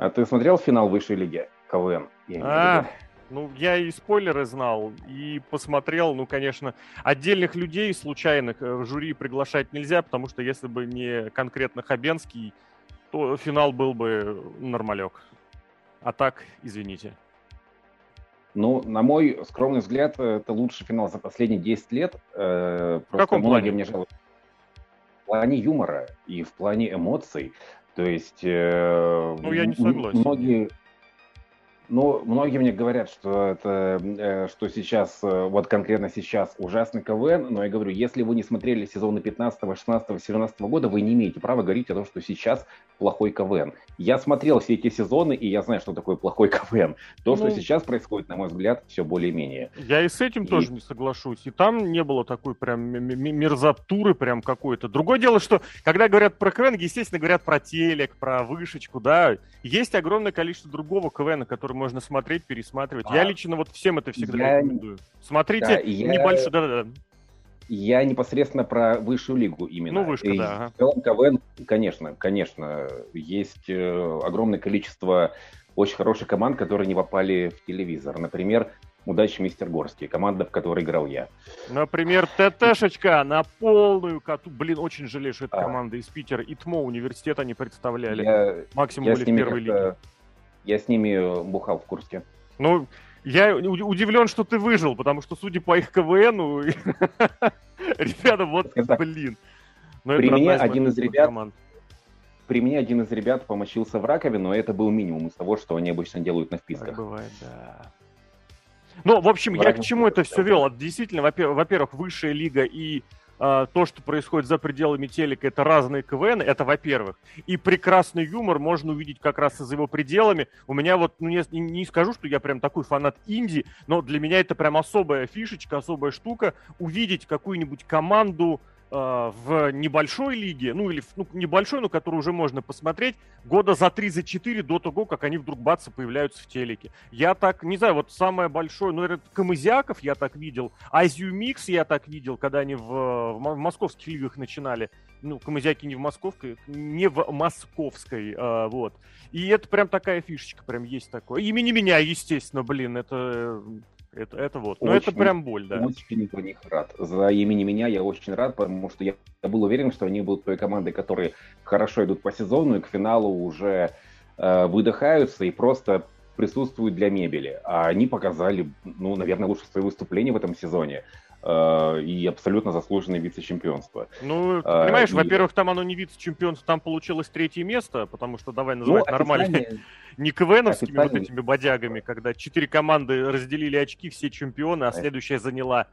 А ты смотрел финал высшей лиги КВН? Я а, ну, я и спойлеры знал, и посмотрел, ну, конечно, отдельных людей случайных э, в жюри приглашать нельзя, потому что если бы не конкретно Хабенский, то финал был бы нормалек. А так, извините. Ну, на мой скромный взгляд, это лучший финал за последние 10 лет. Э, в каком плане? Мне жалуются. В плане юмора и в плане эмоций. То есть... Э, ну, я не согласен. Многие, ну, многие мне говорят, что это, э, что сейчас, э, вот конкретно сейчас ужасный КВН, но я говорю, если вы не смотрели сезоны 15, 16, 17 года, вы не имеете права говорить о том, что сейчас плохой КВН. Я смотрел все эти сезоны, и я знаю, что такое плохой КВН. То, ну, что сейчас происходит, на мой взгляд, все более-менее. Я и с этим и... тоже не соглашусь. И там не было такой прям мерзатуры прям какой-то. Другое дело, что когда говорят про КВН, естественно, говорят про телек, про вышечку, да. Есть огромное количество другого КВН, который можно смотреть, пересматривать. А, я лично вот всем это всегда я... рекомендую. Смотрите да, я... небольшой... Да-да-да. Я непосредственно про высшую лигу именно. Ну, вышка, и да. В целом КВН, конечно, конечно, есть э, огромное количество очень хороших команд, которые не попали в телевизор. Например, Удачи, мистер Горский, команда, в которой играл я. Например, ТТшечка на полную коту. Блин, очень жалею, что это а. команда из Питера. ИТМО университет они представляли. Я, Максимум я были в первой лиге. Я с ними э, бухал в Курске. Ну, я удивлен, что ты выжил, потому что, судя по их КВНу, ребята, вот, блин. При мне один из ребят... При мне один из ребят помочился в раковину, это был минимум из того, что они обычно делают на вписках. бывает, да. Ну, в общем, я к чему это все вел? Действительно, во-первых, высшая лига и а, то, что происходит за пределами телека, это разные КВН, это во-первых. И прекрасный юмор можно увидеть как раз за его пределами. У меня вот, ну, не, не скажу, что я прям такой фанат инди, но для меня это прям особая фишечка, особая штука, увидеть какую-нибудь команду, в небольшой лиге, ну или ну, небольшой, но которую уже можно посмотреть, года за 3 за 4 до того, как они вдруг бац появляются в телеке. Я так, не знаю, вот самое большое, ну это Камызяков я так видел, Азию Микс я так видел, когда они в, в московских лигах начинали. Ну, Камызяки не в московской, не в московской, а, вот. И это прям такая фишечка, прям есть такое. Имени меня, естественно, блин, это это, это вот. Но очень, это прям боль, да. Очень за них рад. За имени меня я очень рад, потому что я, был уверен, что они будут той командой, которые хорошо идут по сезону и к финалу уже э, выдыхаются и просто присутствуют для мебели. А они показали, ну, наверное, лучше свое выступление в этом сезоне. Э, и абсолютно заслуженное вице-чемпионство. Ну, э, понимаешь, и... во-первых, там оно не вице-чемпионство, там получилось третье место, потому что, давай называть ну, нормально, не КВНовскими вот этими бодягами, когда четыре команды разделили очки, все чемпионы, а следующая заняла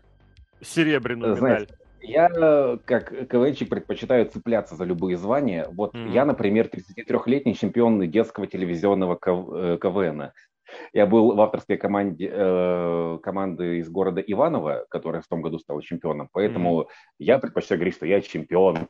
серебряную медаль. Я, как КВНчик, предпочитаю цепляться за любые звания. Вот mm-hmm. я, например, 33-летний чемпион детского телевизионного КВН. Э, я был в авторской команде э, команды из города Иваново, которая в том году стала чемпионом, поэтому mm-hmm. я предпочитаю говорить, что я чемпион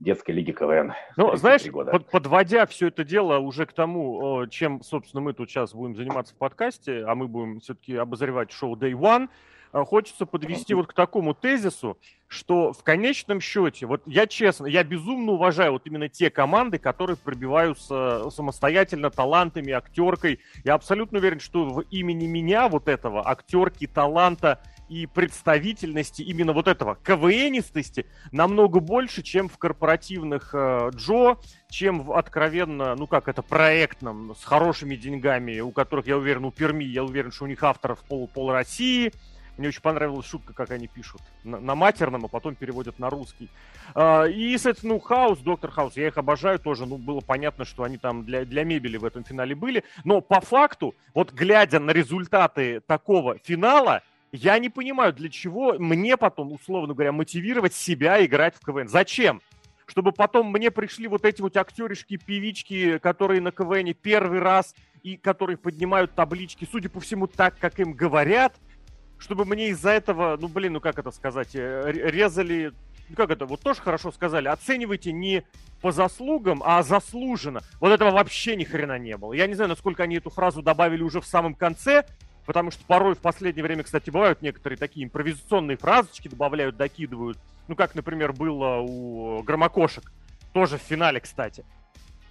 детской лиги КВН. Ну, знаешь, года. Под, подводя все это дело уже к тому, чем, собственно, мы тут сейчас будем заниматься в подкасте, а мы будем все-таки обозревать шоу Day One, хочется подвести вот к такому тезису, что в конечном счете, вот я честно, я безумно уважаю вот именно те команды, которые пробиваются самостоятельно талантами, актеркой. Я абсолютно уверен, что в имени меня вот этого актерки, таланта и представительности именно вот этого КВНистости намного больше, чем в корпоративных э, Джо, чем в откровенно, ну как это, проектном, с хорошими деньгами, у которых, я уверен, у Перми, я уверен, что у них авторов пол, пол России, мне очень понравилась шутка, как они пишут на, на матерном, а потом переводят на русский. А, и, соответственно, ну, Хаус, Доктор Хаус, я их обожаю тоже. Ну, было понятно, что они там для, для мебели в этом финале были. Но по факту, вот глядя на результаты такого финала, я не понимаю, для чего мне потом, условно говоря, мотивировать себя играть в КВН. Зачем? Чтобы потом мне пришли вот эти вот актеришки, певички, которые на КВН первый раз и которые поднимают таблички, судя по всему, так, как им говорят – чтобы мне из-за этого, ну блин, ну как это сказать, э, резали, ну как это, вот тоже хорошо сказали, оценивайте не по заслугам, а заслуженно. Вот этого вообще ни хрена не было. Я не знаю, насколько они эту фразу добавили уже в самом конце, потому что порой в последнее время, кстати, бывают некоторые такие импровизационные фразочки добавляют, докидывают. Ну, как, например, было у Громокошек. Тоже в финале, кстати.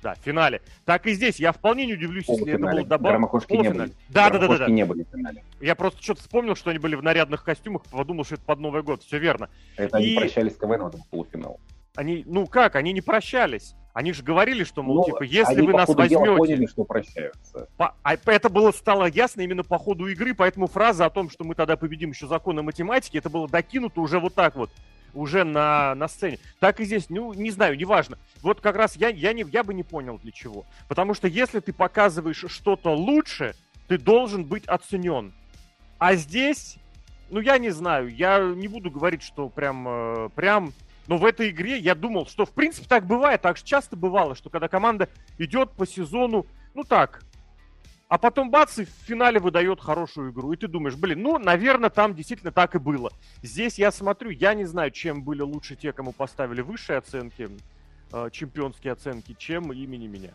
Да, в финале. Так и здесь. Я вполне не удивлюсь, если это было добавлено. Не были. Да, да, да, да, да. не были в финале. Я просто что-то вспомнил, что они были в нарядных костюмах, подумал, что это под Новый год. Все верно. Это и... они прощались с КВН в полуфинал. Они, ну как, они не прощались. Они же говорили, что, мол, ну, типа, если вы нас возьмете... Дела, поняли, что прощаются. По... А это было стало ясно именно по ходу игры, поэтому фраза о том, что мы тогда победим еще законы математики, это было докинуто уже вот так вот уже на, на сцене. Так и здесь, ну, не знаю, неважно. Вот как раз я, я, не, я бы не понял для чего. Потому что если ты показываешь что-то лучше, ты должен быть оценен. А здесь, ну, я не знаю, я не буду говорить, что прям, э, прям но в этой игре я думал, что в принципе так бывает, так часто бывало, что когда команда идет по сезону, ну так, а потом бац, и в финале выдает хорошую игру. И ты думаешь, блин, ну, наверное, там действительно так и было. Здесь я смотрю, я не знаю, чем были лучше те, кому поставили высшие оценки, э, чемпионские оценки, чем имени меня.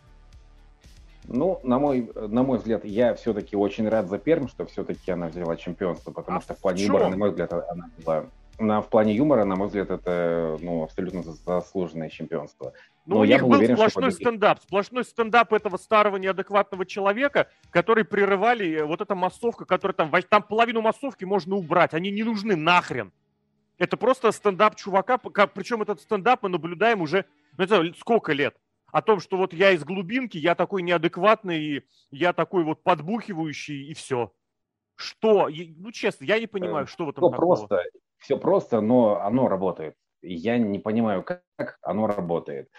Ну, на мой, на мой взгляд, я все-таки очень рад за Перм, что все-таки она взяла чемпионство, потому а что в плане выбора, на мой взгляд, она была на, в плане юмора, на мой взгляд, это ну, абсолютно заслуженное чемпионство. Ну, у я них был, был сплошной что стендап, сплошной стендап этого старого неадекватного человека, который прерывали э, вот эта массовка, которая там, там половину массовки можно убрать, они не нужны нахрен. Это просто стендап чувака, причем этот стендап мы наблюдаем уже, ну, это сколько лет? О том, что вот я из глубинки, я такой неадекватный, и я такой вот подбухивающий, и все. Что? Ну, честно, я не понимаю, э, что в этом ну, такого. Просто все просто, но оно работает. Я не понимаю, как оно работает.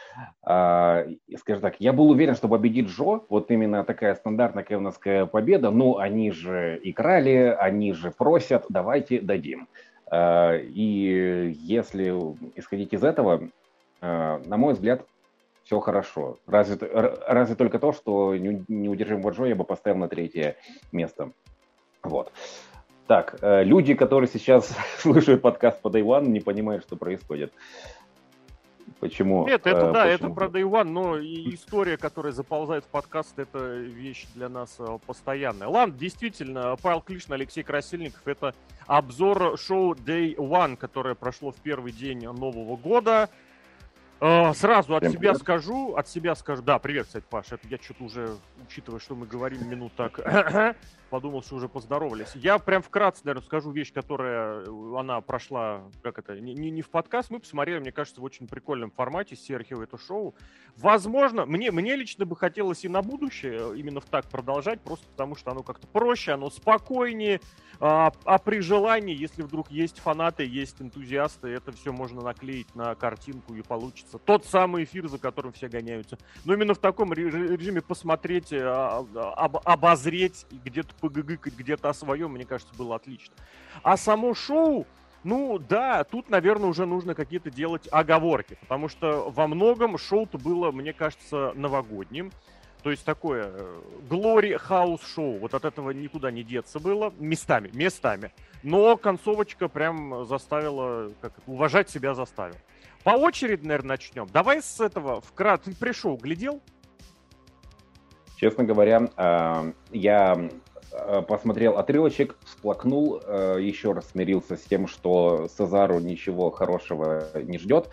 А, скажем так, я был уверен, что победит Джо, вот именно такая стандартная кевновская победа, ну, они же играли, они же просят, давайте дадим. А, и если исходить из этого, а, на мой взгляд, все хорошо. Разве, разве только то, что неудержимого Джо я бы поставил на третье место. Вот. Так, э, люди, которые сейчас слушают подкаст по Day One, не понимают, что происходит. Почему? Нет, это э, да, почему? это про Day One, но история, которая заползает в подкаст, это вещь для нас э, постоянная. Ладно, действительно, Павел Клишин, Алексей Красильников, это обзор шоу Day One, которое прошло в первый день Нового года. Сразу от Всем себя привет. скажу, от себя скажу, да, привет, кстати, Паша, это я что-то уже, учитывая, что мы говорим минут так, подумал, что уже поздоровались. Я прям вкратце, наверное, скажу вещь, которая, э, она прошла, как это, не, не, в подкаст, мы посмотрели, мне кажется, в очень прикольном формате Серхио это шоу. Возможно, мне, мне лично бы хотелось и на будущее именно в так продолжать, просто потому что оно как-то проще, оно спокойнее, а, а при желании, если вдруг есть фанаты, есть энтузиасты, это все можно наклеить на картинку и получится тот самый эфир, за которым все гоняются. Но именно в таком режиме посмотреть, а, об, обозреть, где-то погыгыкать, где-то о своем, мне кажется, было отлично. А само шоу, ну да, тут, наверное, уже нужно какие-то делать оговорки, потому что во многом шоу-то было, мне кажется, новогодним. То есть такое Glory House шоу. Вот от этого никуда не деться было. Местами, местами. Но концовочка прям заставила, как уважать себя заставил. По очереди, наверное, начнем. Давай с этого вкратце. Ты пришел, глядел? Честно говоря, э, я э, посмотрел отрывочек, всплакнул, э, еще раз смирился с тем, что Цезару ничего хорошего не ждет,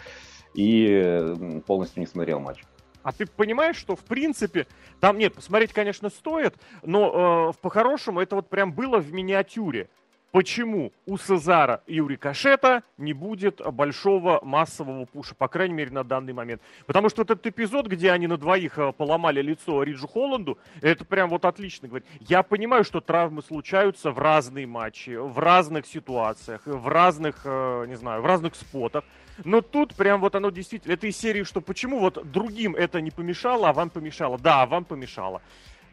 и полностью не смотрел матч. А ты понимаешь, что в принципе там нет, посмотреть, конечно, стоит, но э, по-хорошему это вот прям было в миниатюре. Почему у Сезара и у Рикошета не будет большого массового пуша, по крайней мере, на данный момент? Потому что этот эпизод, где они на двоих э, поломали лицо Риджу Холланду, это прям вот отлично говорит. Я понимаю, что травмы случаются в разные матчи, в разных ситуациях, в разных, э, не знаю, в разных спотах. Но тут прям вот оно действительно, это из серии, что почему вот другим это не помешало, а вам помешало. Да, вам помешало.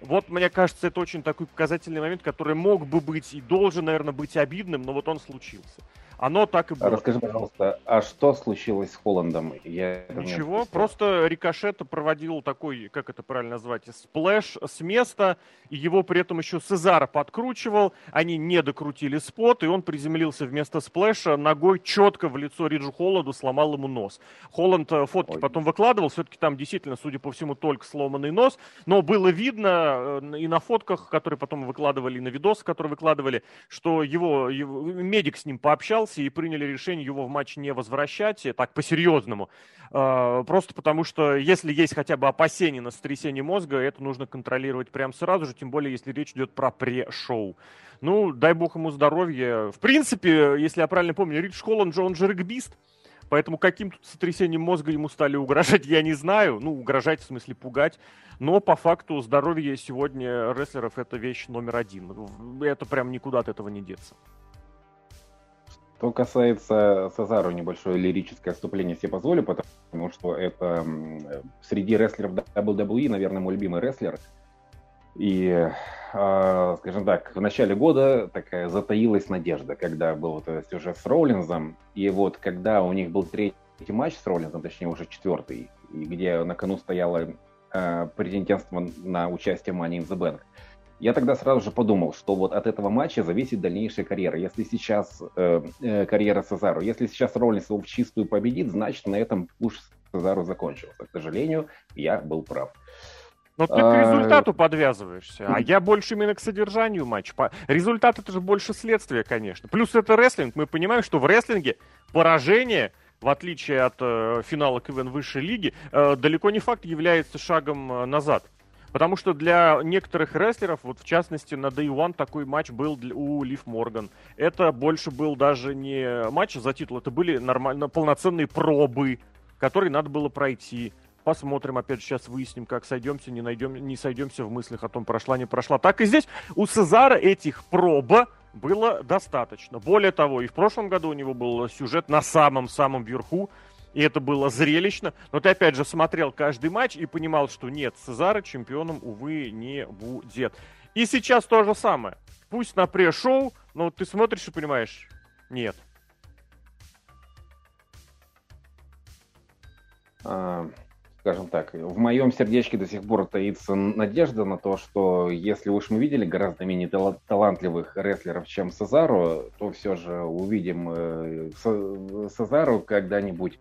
Вот, мне кажется, это очень такой показательный момент, который мог бы быть и должен, наверное, быть обидным, но вот он случился. Оно так и было. Расскажи, пожалуйста, а что случилось с Холландом? Я Ничего, просто Рикошет проводил такой, как это правильно назвать, сплэш с места, и его при этом еще Сезара подкручивал, они не докрутили спот, и он приземлился вместо сплэша ногой четко в лицо Риджу Холланду, сломал ему нос. Холланд э, фотки Ой. потом выкладывал, все-таки там действительно, судя по всему, только сломанный нос, но было видно э, и на фотках, которые потом выкладывали, и на видосы, которые выкладывали, что его, его медик с ним пообщался, боялся и приняли решение его в матч не возвращать, так по-серьезному. Э, просто потому что если есть хотя бы опасения на сотрясение мозга, это нужно контролировать прямо сразу же, тем более если речь идет про пре-шоу. Ну, дай бог ему здоровья. В принципе, если я правильно помню, Ридж Холланд же, он же регбист. Поэтому каким тут сотрясением мозга ему стали угрожать, я не знаю. Ну, угрожать в смысле пугать. Но по факту здоровье сегодня рестлеров это вещь номер один. Это прям никуда от этого не деться. Что касается Сазару, небольшое лирическое отступление себе позволю, потому что это среди рестлеров WWE, наверное, мой любимый рестлер. И а, скажем так, в начале года такая затаилась надежда, когда был вот сюжет с Роулинзом, и вот когда у них был третий матч с Роллинзом, точнее уже четвертый, где на кону стояло э, претендентство на участие в Money in the Bank, я тогда сразу же подумал, что вот от этого матча зависит дальнейшая карьера. Если сейчас э, э, карьера Сезару, если сейчас Роллинс его в чистую победит, значит на этом пуш Сезару закончился. К сожалению, я был прав. Но ты а... к результату подвязываешься, а я больше именно к содержанию матча. Результат это же больше следствие, конечно. Плюс это рестлинг. Мы понимаем, что в рестлинге поражение, в отличие от э, финала КВН высшей лиги, э, далеко не факт является шагом э, назад. Потому что для некоторых рестлеров, вот в частности на Day One такой матч был у Лив Морган. Это больше был даже не матч за титул, это были нормально полноценные пробы, которые надо было пройти. Посмотрим, опять же, сейчас выясним, как сойдемся, не, найдем, не сойдемся в мыслях о том, прошла, не прошла. Так и здесь у Цезара этих проба было достаточно. Более того, и в прошлом году у него был сюжет на самом-самом верху, и это было зрелищно. Но ты, опять же, смотрел каждый матч и понимал, что нет, Цезара чемпионом, увы, не будет. И сейчас то же самое. Пусть на пре-шоу, но ты смотришь и понимаешь, нет. А, скажем так, в моем сердечке до сих пор таится надежда на то, что если уж мы видели гораздо менее тал- талантливых рестлеров, чем Сезару, то все же увидим э, Сезару когда-нибудь.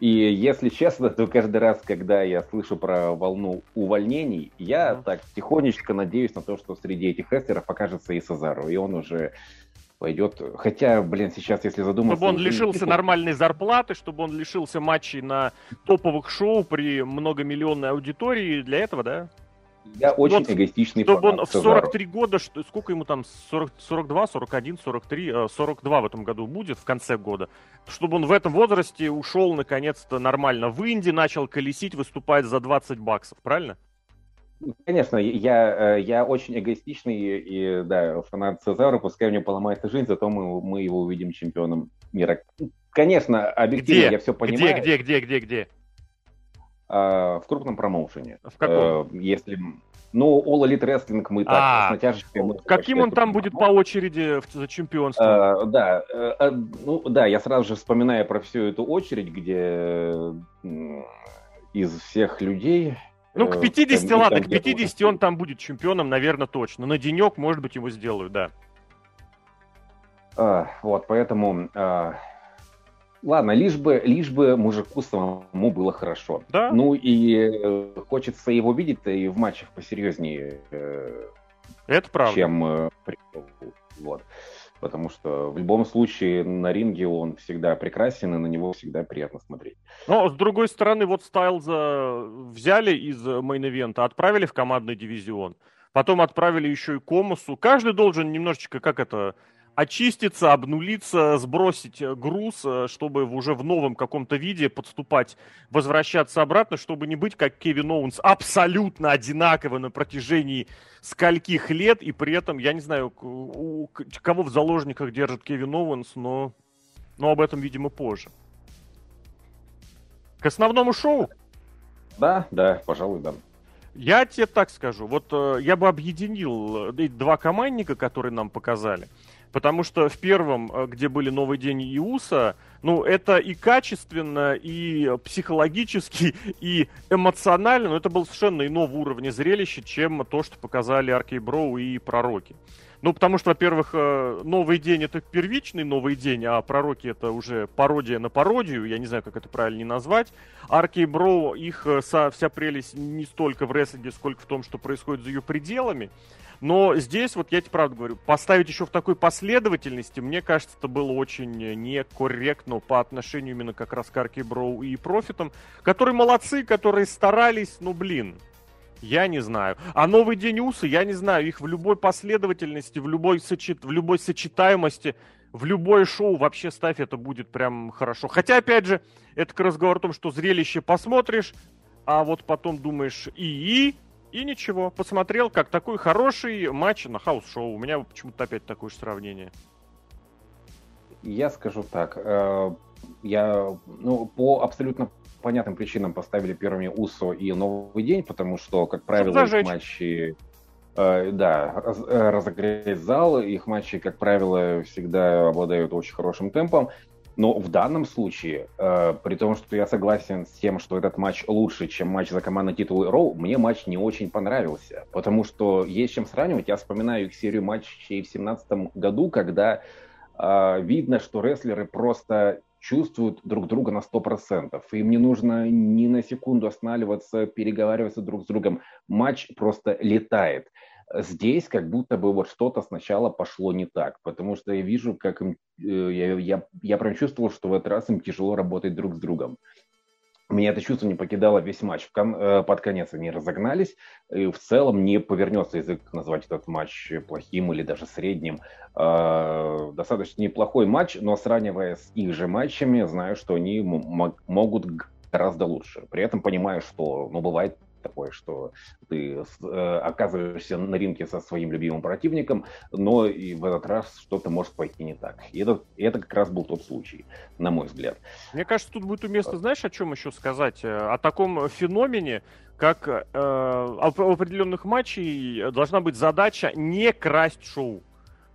И если честно, то каждый раз, когда я слышу про волну увольнений, я mm-hmm. так тихонечко надеюсь на то, что среди этих рестлеров окажется и Сезару, и он уже пойдет. Хотя, блин, сейчас, если задуматься... Чтобы он лишился не... нормальной зарплаты, чтобы он лишился матчей на топовых шоу при многомиллионной аудитории. Для этого, да? Я очень вот, эгоистичный Чтобы он в 43 года, что, сколько ему там, 40, 42, 41, 43, 42 в этом году будет, в конце года, чтобы он в этом возрасте ушел наконец-то нормально в Инди, начал колесить, выступать за 20 баксов, правильно? Конечно, я, э, я очень эгоистичный и, да, фанат Цезара, пускай него поломается жизнь, зато мы, мы его увидим чемпионом мира. Конечно, объективно где? я все понимаю. Где, где, где, где, где? А, в крупном промоушене. В каком? А, если... Ну, All Elite Wrestling мы так а, с натяжечкой... Каким он там будет по очереди за чемпионство? А, да, а, ну да, я сразу же вспоминаю про всю эту очередь, где из всех людей ну, к 50, там, ладно, к 50 он там будет чемпионом, наверное, точно. На денек, может быть, его сделают, да. А, вот, поэтому... А... Ладно, лишь бы, лишь бы мужику самому было хорошо. Да. Ну и э, хочется его видеть и в матчах посерьезнее. Э, Это правда. Чем э, вот потому что в любом случае на ринге он всегда прекрасен, и на него всегда приятно смотреть. Но, с другой стороны, вот Стайлза взяли из мейн-ивента, отправили в командный дивизион, потом отправили еще и к Омосу. Каждый должен немножечко, как это, очиститься, обнулиться, сбросить э, груз, э, чтобы уже в новом каком-то виде подступать, возвращаться обратно, чтобы не быть как Кевин Оуэнс абсолютно одинаково на протяжении скольких лет, и при этом, я не знаю, кого в заложниках держит Кевин Оуэнс, но, но об этом, видимо, позже. К основному шоу? Да, да, пожалуй, да. Я тебе так скажу, вот э, я бы объединил два командника, которые нам показали. Потому что в первом, э, где были Новый день Иуса, ну, это и качественно, и психологически, и эмоционально, но это был совершенно иного уровня зрелища, чем то, что показали Аркей Броу и Пророки. Ну, потому что, во-первых, э, новый день это первичный новый день, а пророки это уже пародия на пародию, я не знаю, как это правильно назвать. Арки и Бро, их э, вся прелесть не столько в рестлинге, сколько в том, что происходит за ее пределами. Но здесь, вот я тебе правда говорю, поставить еще в такой последовательности, мне кажется, это было очень некорректно по отношению именно как раз к Арки Броу и Профитам, которые молодцы, которые старались, ну блин, я не знаю. А новый день Уса, я не знаю. Их в любой последовательности, в любой, сочет... в любой сочетаемости, в любое шоу вообще ставь, это будет прям хорошо. Хотя, опять же, это к разговору о том, что зрелище посмотришь, а вот потом думаешь и и, и ничего. Посмотрел, как такой хороший матч на house show. У меня почему-то опять такое же сравнение. Я скажу так. Э, я, ну, по абсолютно понятным причинам поставили первыми УСО и Новый день, потому что, как правило, их матчи... Э, да, раз, э, разогреть зал, их матчи, как правило, всегда обладают очень хорошим темпом. Но в данном случае, э, при том, что я согласен с тем, что этот матч лучше, чем матч за командный титул Роу, мне матч не очень понравился. Потому что есть чем сравнивать. Я вспоминаю их серию матчей в 2017 году, когда э, видно, что рестлеры просто чувствуют друг друга на 100%. Им не нужно ни на секунду останавливаться, переговариваться друг с другом. Матч просто летает. Здесь как будто бы вот что-то сначала пошло не так, потому что я вижу, как им, э, я, я, я прям чувствовал, что в этот раз им тяжело работать друг с другом. Меня это чувство не покидало весь матч. Э, под конец они разогнались. И в целом не повернется язык назвать этот матч плохим или даже средним. А, достаточно неплохой матч, но сравнивая с их же матчами, знаю, что они могут гораздо лучше. При этом понимаю, что ну, бывает такое, что ты э, оказываешься на ринге со своим любимым противником, но и в этот раз что-то может пойти не так. И это, и это как раз был тот случай, на мой взгляд. Мне кажется, тут будет уместно, знаешь, о чем еще сказать? Э, о таком феномене, как э, в определенных матчей должна быть задача не красть шоу.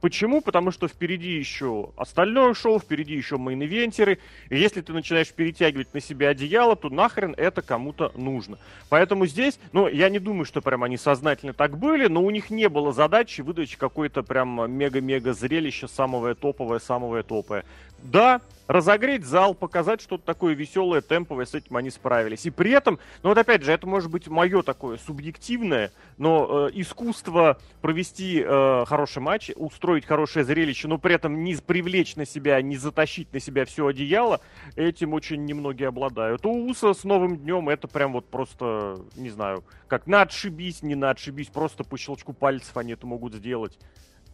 Почему? Потому что впереди еще остальное шоу, впереди еще main eventer ы. И если ты начинаешь перетягивать на себя одеяло, то нахрен это кому-то нужно. Поэтому здесь, ну, я не думаю, что прям они сознательно так были, но у них не было задачи выдать какое-то прям мега-мега зрелище, самое топовое, самое топовое. Да, разогреть зал, показать что-то такое веселое, темповое, с этим они справились. И при этом, ну вот опять же, это может быть мое такое субъективное, но э, искусство провести э, хороший матч, устроить хорошее зрелище, но при этом не привлечь на себя, не затащить на себя все одеяло, этим очень немногие обладают. У Уса с новым днем это прям вот просто, не знаю, как на отшибись, не на отшибись, просто по щелчку пальцев они это могут сделать.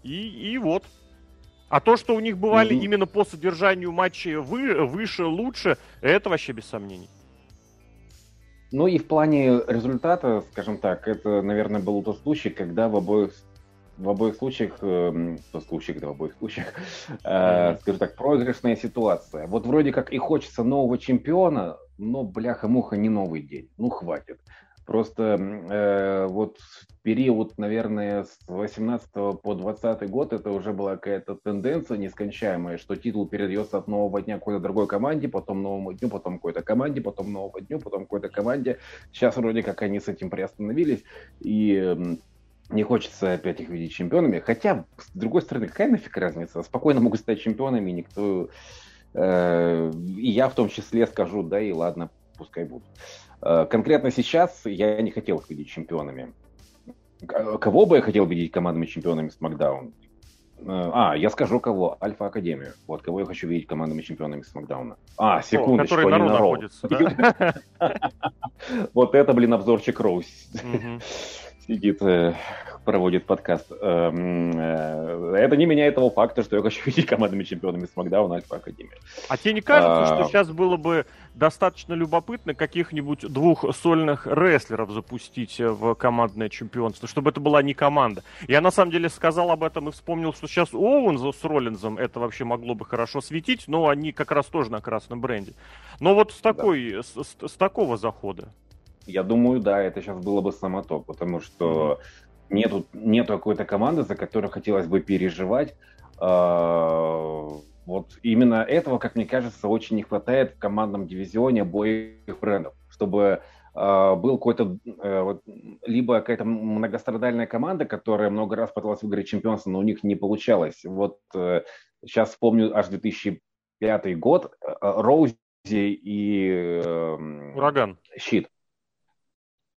И, и вот, а то, что у них бывали mm-hmm. именно по содержанию матчей вы, выше, лучше, это вообще без сомнений. Ну и в плане результата, скажем так, это, наверное, был тот случай, когда в обоих в обоих случаях, э, тот случай, когда в обоих случаях, э, скажем так, проигрышная ситуация. Вот вроде как и хочется нового чемпиона, но бляха-муха не новый день. Ну хватит. Просто э, вот период, наверное, с 18 по 20 год это уже была какая-то тенденция нескончаемая, что титул передается от нового дня какой-то другой команде, потом новому дню, потом какой-то команде, потом новому дню, потом какой-то команде. Сейчас вроде как они с этим приостановились, и не хочется опять их видеть чемпионами. Хотя, с другой стороны, какая нафиг разница? Спокойно могут стать чемпионами, никто... Э, и я в том числе скажу, да, и ладно, пускай будут. Э, конкретно сейчас я не хотел их видеть чемпионами. Кого бы я хотел видеть командными чемпионами Смакдаун? Э, а, я скажу кого. Альфа Академию. Вот кого я хочу видеть командными чемпионами Смакдауна. А, секундочку, Который на Роу Вот это, блин, обзорчик Роуз. Сидит э, проводит подкаст. Эм, это не меняет того факта, что я хочу видеть командными чемпионами Смакдауна Альфа Академии. А тебе не кажется, а... что сейчас было бы достаточно любопытно каких-нибудь двух сольных рестлеров запустить в командное чемпионство, чтобы это была не команда? Я на самом деле сказал об этом и вспомнил, что сейчас Оуэнза с Роллинзом это вообще могло бы хорошо светить, но они как раз тоже на красном бренде. Но вот с такой, да. с, с, с такого захода. Я думаю, да, это сейчас было бы само то, потому что mm-hmm нету, нету какой-то команды, за которую хотелось бы переживать. А, вот именно этого, как мне кажется, очень не хватает в командном дивизионе обоих брендов, чтобы э, был какой-то, э, вот, либо какая-то многострадальная команда, которая много раз пыталась выиграть чемпионство, но у них не получалось. Вот э, сейчас вспомню аж 2005 год, э, Роузи и... Э, Ураган. Щит.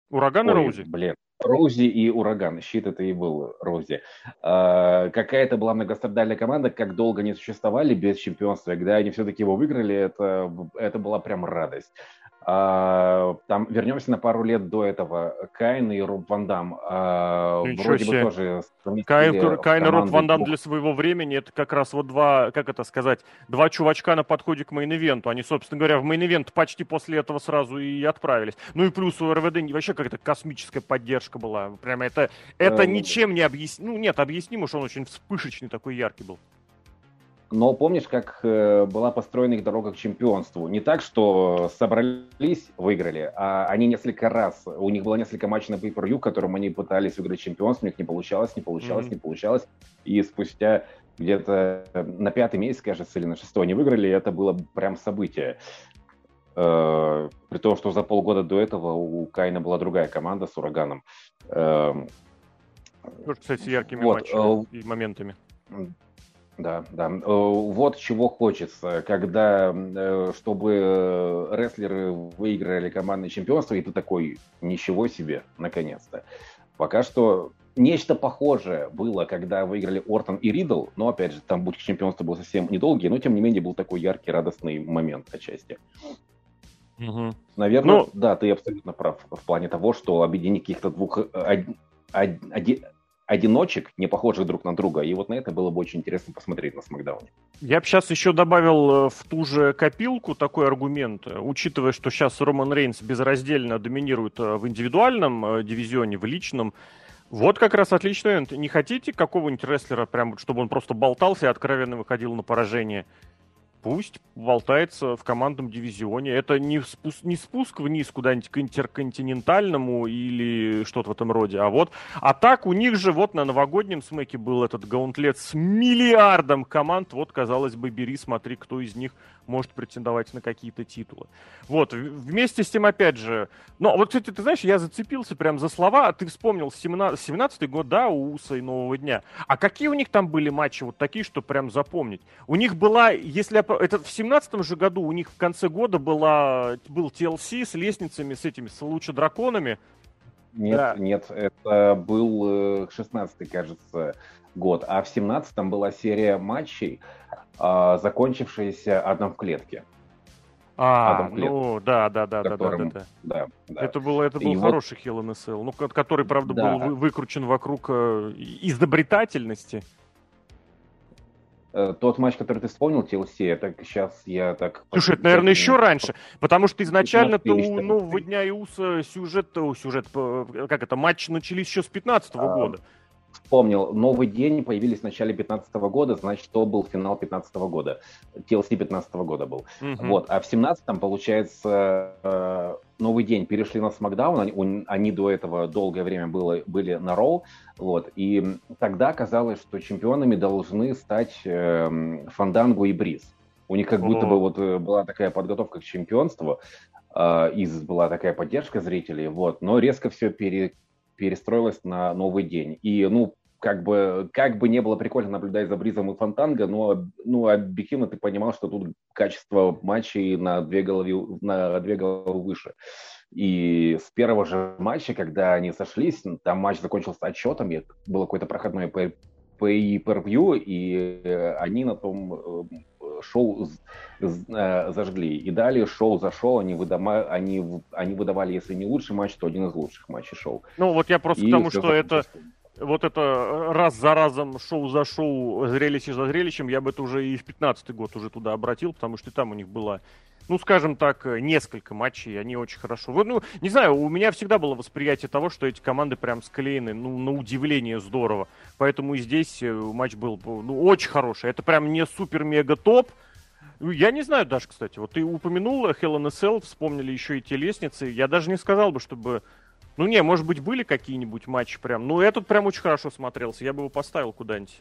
Ураган Ой, и Роузи? Блин. Роузи и Ураган. Щит это и был Роузи. А, какая-то была многострадальная команда, как долго они существовали без чемпионства. Когда они все-таки его выиграли, это, это была прям радость. А, там вернемся на пару лет до этого. Кайн и Роб Ван Дам а, вроде себе. бы тоже Кейн, Кейн и Роб Ван Дам для своего времени это как раз вот два, как это сказать, два чувачка на подходе к main event у. Они, собственно говоря, в main event почти после этого сразу и отправились. Ну и плюс у РВД вообще какая-то космическая поддержка была. Прямо это, это э, ничем не объяснимо. Ну нет, объяснимо, что он очень вспышечный такой яркий был. Но помнишь, как э, была построена их дорога к чемпионству? Не так, что собрались, выиграли, а они несколько раз, у них было несколько матчей на pay-per-view, которым они пытались выиграть чемпионство, у них не получалось, не получалось, mm-hmm. не получалось. И спустя где-то на пятый месяц, кажется, или на шестой они выиграли, и это было прям событие. Э, при том, что за полгода до этого у Кайна была другая команда с ураганом. Э, Тоже, кстати, яркими вот, матчами э, и моментами. Да, да. Э, вот чего хочется, когда, э, чтобы рестлеры выиграли командное чемпионство, и ты такой, ничего себе, наконец-то. Пока что нечто похожее было, когда выиграли Ортон и Ридл, но, опять же, там путь к чемпионству был совсем недолгий, но, тем не менее, был такой яркий, радостный момент отчасти. Угу. Наверное, ну, да, ты абсолютно прав в плане того, что объединить каких-то двух... Од, од, од, одиночек, не похожих друг на друга. И вот на это было бы очень интересно посмотреть на Смакдауне. Я бы сейчас еще добавил э, в ту же копилку такой аргумент, учитывая, что сейчас Роман Рейнс безраздельно доминирует э, в индивидуальном э, дивизионе, в личном. Вот как раз отличный момент. Не хотите какого-нибудь рестлера, прям, чтобы он просто болтался и откровенно выходил на поражение? Пусть болтается в командном дивизионе. Это не спуск, не спуск вниз куда-нибудь к интерконтинентальному или что-то в этом роде. А вот, а так у них же вот на новогоднем смеке был этот гаунтлет с миллиардом команд. Вот, казалось бы, бери, смотри, кто из них может претендовать на какие-то титулы. Вот, вместе с тем, опять же, ну, вот, кстати, ты знаешь, я зацепился прям за слова, а ты вспомнил 17-й год, да, у Уса и Нового Дня. А какие у них там были матчи вот такие, что прям запомнить? У них была, если это в 17 же году, у них в конце года была, был TLC с лестницами, с этими, с лучше-драконами, нет, да. нет, это был 16-й, э, кажется, год. А в 17-м была серия матчей, а, закончившаяся одном в клетке. А, ну да, да, да, которым, да, да, да, да. Это был, это был и хороший вот... In Cell, ну, который, правда, да. был выкручен вокруг э, изобретательности. Э, тот матч, который ты вспомнил, TLC, это сейчас я так... Слушай, это, наверное, еще раньше, потому что изначально-то у Нового Дня и Уса сюжет, сюжет, как это, матч начались еще с 15 -го а, года вспомнил, новый день появились в начале 15 года, значит, то был финал 15 года. TLC 15 года был. Mm-hmm. Вот. А в 17-м, получается, э, новый день перешли на SmackDown, они, они до этого долгое время было, были на Raw, вот, и тогда казалось, что чемпионами должны стать э, Фандангу и Бриз. У них как oh. будто бы вот э, была такая подготовка к чемпионству, э, из была такая поддержка зрителей, вот, но резко все пере, перестроилась на новый день. И, ну, как бы, как бы не было прикольно наблюдать за Бризом и Фонтанго, но, ну, объективно ты понимал, что тут качество матчей на две головы, на две головы выше. И с первого же матча, когда они сошлись, там матч закончился отчетом, было какое-то проходное pay per view, и они на том э, шоу зажгли. И далее шоу за шоу они, выдама, они, они выдавали, если не лучший матч, то один из лучших матчей шоу. Ну вот я просто и потому, что это вот это э, раз за разом, шоу за шоу, зрелище за зрелищем, я бы это уже и в 15 год уже туда обратил, потому что там у них было, ну, скажем так, э, несколько матчей, они очень хорошо. Ну, не знаю, у меня всегда было восприятие того, что эти команды прям склеены, ну, на удивление здорово. Поэтому и здесь э, матч был, ну, очень хороший. Это прям не супер-мега-топ, ну, я не знаю даже, кстати. Вот ты упомянул Hell in a Cell, вспомнили еще и те лестницы. Я даже не сказал бы, чтобы ну не, может быть, были какие-нибудь матчи прям. Ну, этот прям очень хорошо смотрелся. Я бы его поставил куда-нибудь.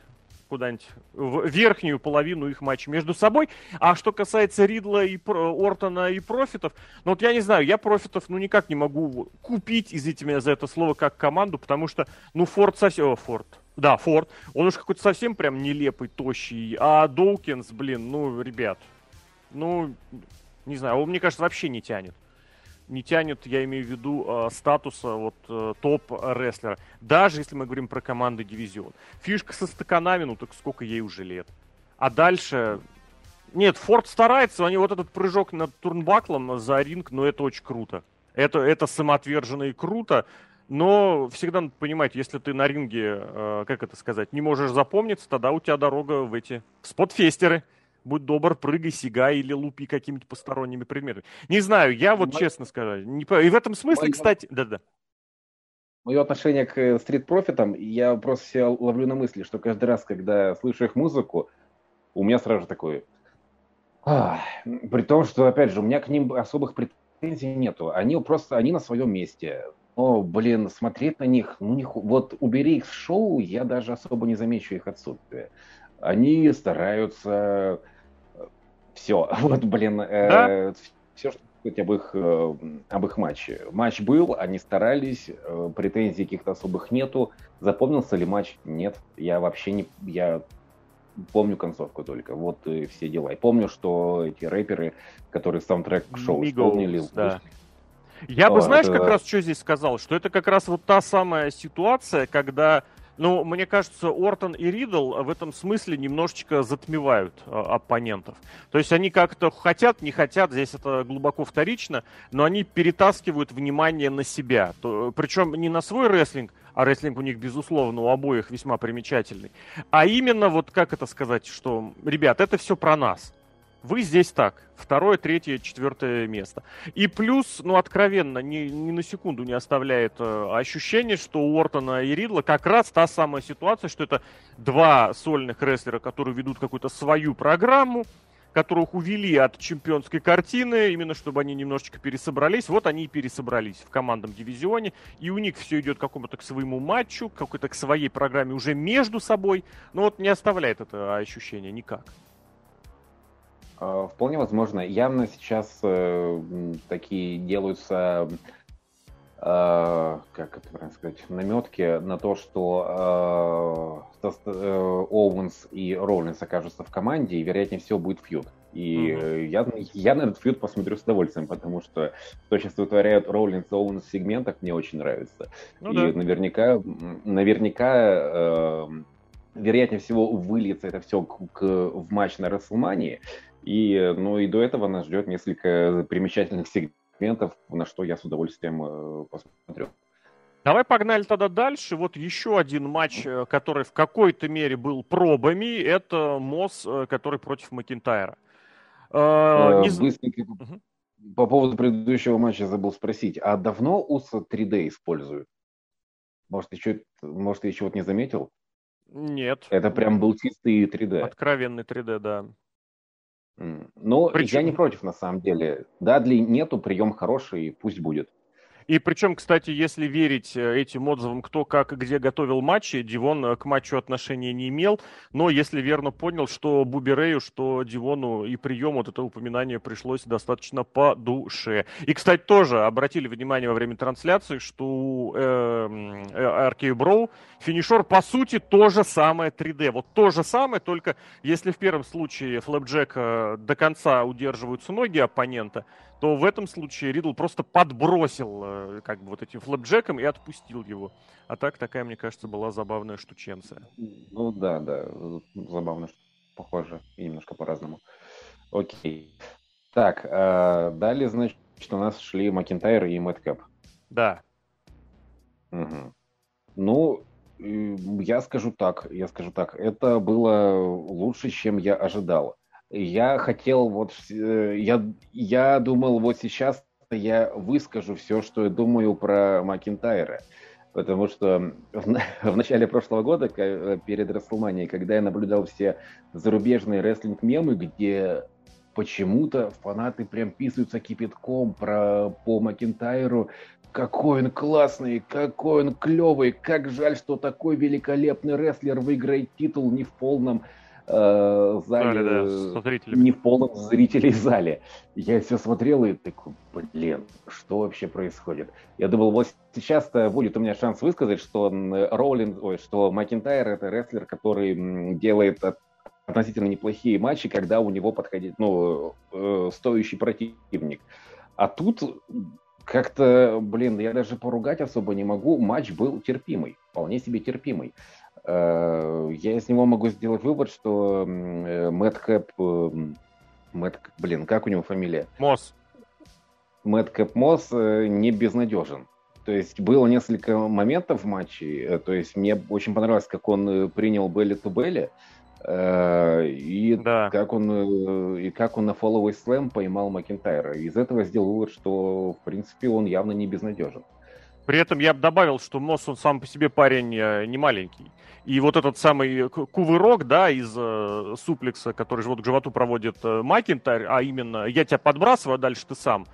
Куда-нибудь в верхнюю половину их матчей между собой. А что касается Ридла и Ортона и Профитов, ну вот я не знаю, я Профитов ну никак не могу купить, извините меня за это слово, как команду, потому что, ну, Форд совсем... Форд. Да, Форд. Он уж какой-то совсем прям нелепый, тощий. А Доукинс, блин, ну, ребят, ну, не знаю, он, мне кажется, вообще не тянет не тянет, я имею в виду, э, статуса вот э, топ-рестлера. Даже если мы говорим про команды дивизион. Фишка со стаканами, ну так сколько ей уже лет. А дальше... Нет, Форд старается, они вот этот прыжок над турнбаклом за ринг, но ну, это очень круто. Это, это самоотверженно и круто, но всегда надо понимать, если ты на ринге, э, как это сказать, не можешь запомниться, тогда у тебя дорога в эти спотфестеры будь добр, прыгай, сигай или лупи какими-то посторонними предметами. Не знаю, я вот Мой... честно скажу, не... и в этом смысле, Мой... кстати, да-да. Мое отношение к стрит-профитам, я просто себя ловлю на мысли, что каждый раз, когда слышу их музыку, у меня сразу же такой... Ах, при том, что, опять же, у меня к ним особых претензий нету. Они просто, они на своем месте. Но, блин, смотреть на них, ну, не, вот убери их с шоу, я даже особо не замечу их отсутствие. Они стараются все. Вот, блин, э, да? все, что сказать об их, э, об их матче. Матч был, они старались, э, претензий каких-то особых нету. Запомнился ли матч? Нет. Я вообще не... Я помню концовку только. Вот и все дела. И помню, что эти рэперы, которые саундтрек шоу исполнили, да. Я бы, знаешь, это... как раз что здесь сказал, что это как раз вот та самая ситуация, когда ну, мне кажется, Ортон и Ридл в этом смысле немножечко затмевают э, оппонентов. То есть они как-то хотят, не хотят, здесь это глубоко вторично, но они перетаскивают внимание на себя. То, причем не на свой рестлинг, а рестлинг у них, безусловно, у обоих весьма примечательный, а именно вот как это сказать, что, ребят, это все про нас. Вы здесь так. Второе, третье, четвертое место. И плюс, ну, откровенно, ни, ни на секунду не оставляет э, ощущение, что у Уортона и Ридла как раз та самая ситуация, что это два сольных рестлера, которые ведут какую-то свою программу, которых увели от чемпионской картины, именно чтобы они немножечко пересобрались. Вот они и пересобрались в командном дивизионе, и у них все идет к какому-то к своему матчу, какой-то к своей программе уже между собой, но вот не оставляет это ощущение никак. А, вполне возможно. Явно сейчас э, такие делаются, э, как это правильно сказать, наметки на то, что э, э, Оуэнс и Роллинс окажутся в команде, и, вероятнее всего, будет фьюд. И mm-hmm. я, я на этот фьюд посмотрю с удовольствием, потому что то, что вытворяют Роллинс и Оуэнс в сегментах, мне очень нравится. Ну, и да. наверняка, наверняка э, вероятнее всего, выльется это все к, к, в матч на Расселмании. И, ну, и до этого нас ждет несколько примечательных сегментов, на что я с удовольствием э, посмотрю. Давай погнали тогда дальше. Вот еще один матч, э, который в какой-то мере был пробами, это Мосс, э, который против Макинтайра. Э, не... Быстренько, угу. По поводу предыдущего матча забыл спросить, а давно УСА 3D используют? Может, еще, может, ты еще вот не заметил? Нет. Это прям был чистый 3D. Откровенный 3D, да. Ну, Причем... я не против, на самом деле. Дадли нету, прием хороший, пусть будет. И причем, кстати, если верить э, этим отзывам, кто как и где готовил матчи, Дивон э, к матчу отношения не имел. Но если верно понял, что Буберею, что Дивону и прием вот это упоминание пришлось достаточно по душе. И, кстати, тоже обратили внимание во время трансляции, что у э, э, Броу финишер, по сути, то же самое 3D. Вот то же самое, только если в первом случае флэпджек до конца удерживаются ноги оппонента, то в этом случае Ридл просто подбросил э, как бы вот этим флэпджеком и отпустил его. А так такая, мне кажется, была забавная штученция. Ну да, да, забавно, похоже, и немножко по-разному. Окей. Так, э, далее, значит, у нас шли Макинтайр и Мэтт Да. Угу. Ну, я скажу так, я скажу так, это было лучше, чем я ожидал. Я хотел вот, э, я, я думал вот сейчас я выскажу все, что я думаю про Макинтайра. Потому что в, в начале прошлого года, перед Расселманией, когда я наблюдал все зарубежные рестлинг-мемы, где почему-то фанаты прям писаются кипятком про, по Макинтайру, какой он классный, какой он клевый, как жаль, что такой великолепный рестлер выиграет титул не в полном э, зале, да, да, не в полном зрителей зале. Я все смотрел и такой, блин, что вообще происходит? Я думал, вот сейчас-то будет у меня шанс высказать, что Роулин, ой, что Макинтайр это рестлер, который делает относительно неплохие матчи, когда у него подходит, ну, э, стоящий противник. А тут как-то, блин, я даже поругать особо не могу. Матч был терпимый, вполне себе терпимый. Э, я из него могу сделать вывод, что э, Мэтт Кэп... Э, Мэтт, блин, как у него фамилия? Мосс. Мэтт Кэп Мосс не безнадежен. То есть было несколько моментов в матче. То есть мне очень понравилось, как он принял Белли ту Белли. И, да. как он, и как он на фолловый слэм поймал Макентайра. Из этого сделал вывод, что, в принципе, он явно не безнадежен. При этом я бы добавил, что Мосс, он сам по себе парень не маленький. И вот этот самый кувырок, да, из э, суплекса, который живот к животу проводит э, Макинтарь, а именно «я тебя подбрасываю, а дальше ты сам»,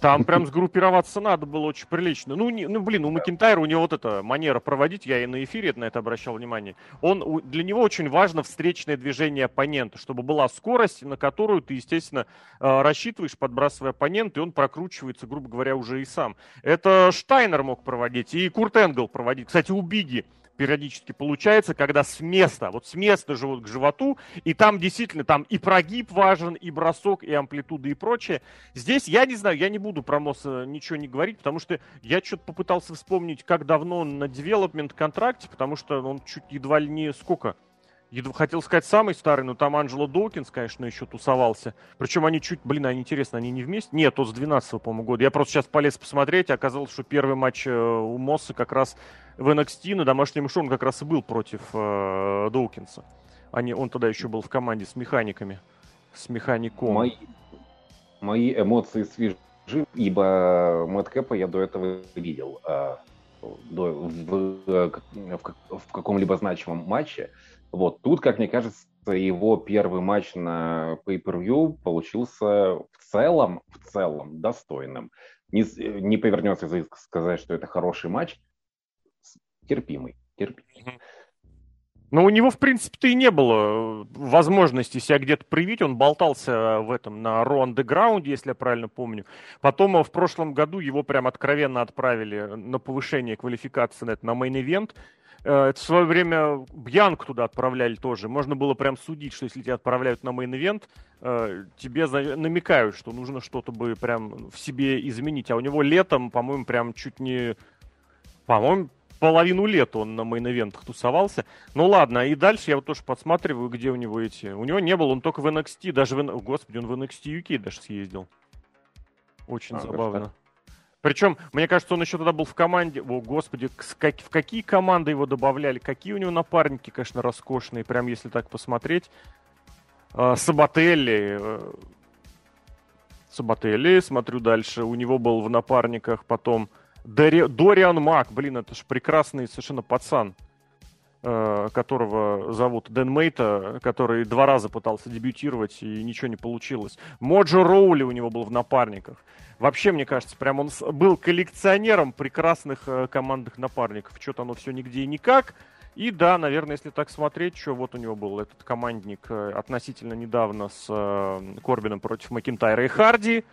там прям сгруппироваться надо было очень прилично. Ну, не, ну блин, у Макинтайра у него вот эта манера проводить, я и на эфире на это обращал внимание. Он, для него очень важно встречное движение оппонента, чтобы была скорость, на которую ты, естественно, э, рассчитываешь, подбрасывая оппонента, и он прокручивается, грубо говоря, уже и сам. Это Штайнер мог проводить, и Курт Энгл проводить. Кстати, у Биги периодически получается, когда с места, вот с места живут к животу, и там действительно там и прогиб важен, и бросок, и амплитуда, и прочее. Здесь я не знаю, я не буду про Мосса ничего не говорить, потому что я что-то попытался вспомнить, как давно он на девелопмент контракте, потому что он чуть едва ли не сколько, едва хотел сказать самый старый, но там Анджело Доукинс, конечно, еще тусовался. Причем они чуть, блин, они интересно, они не вместе? Нет, тот с 12 по-моему, года. Я просто сейчас полез посмотреть, оказалось, что первый матч э, у Мосса как раз в NXT на домашнем шоу он как раз и был против э, Доукинса. Они, он тогда еще был в команде с механиками, с механиком. Мои, мои эмоции свежи, ибо Мэтт Кэпа я до этого видел а, до, в, в, в, в каком-либо значимом матче. Вот тут, как мне кажется, его первый матч на Pay-Per-View получился в целом, в целом достойным. Не, не повернется язык сказать, что это хороший матч, терпимый, терпимый. Но у него, в принципе-то, и не было э, возможности себя где-то проявить. Он болтался в этом на Raw Underground, если я правильно помню. Потом э, в прошлом году его прям откровенно отправили на повышение квалификации на, это, на Main Event. Э, это в свое время Бьянку туда отправляли тоже. Можно было прям судить, что если тебя отправляют на Main Event, тебе намекают, что нужно что-то бы прям в себе изменить. А у него летом, по-моему, прям чуть не... По-моему, половину лет он на мейн-ивентах тусовался. Ну ладно, и дальше я вот тоже подсматриваю, где у него эти... У него не было, он только в NXT, даже в... Господи, он в NXT UK даже съездил. Очень а, забавно. Причем, мне кажется, он еще тогда был в команде. О, господи, как, в какие команды его добавляли, какие у него напарники, конечно, роскошные, прям если так посмотреть. А, Сабателли. Э, Сабателли, смотрю дальше. У него был в напарниках потом Дори... Дориан Мак, блин, это же прекрасный совершенно пацан, которого зовут Дэн Мейта, который два раза пытался дебютировать и ничего не получилось. Моджо Роули у него был в напарниках. Вообще, мне кажется, прям он был коллекционером прекрасных э, командных напарников. Что-то оно все нигде и никак. И да, наверное, если так смотреть, что вот у него был этот командник э, относительно недавно с э, Корбином против Макинтайра и Харди.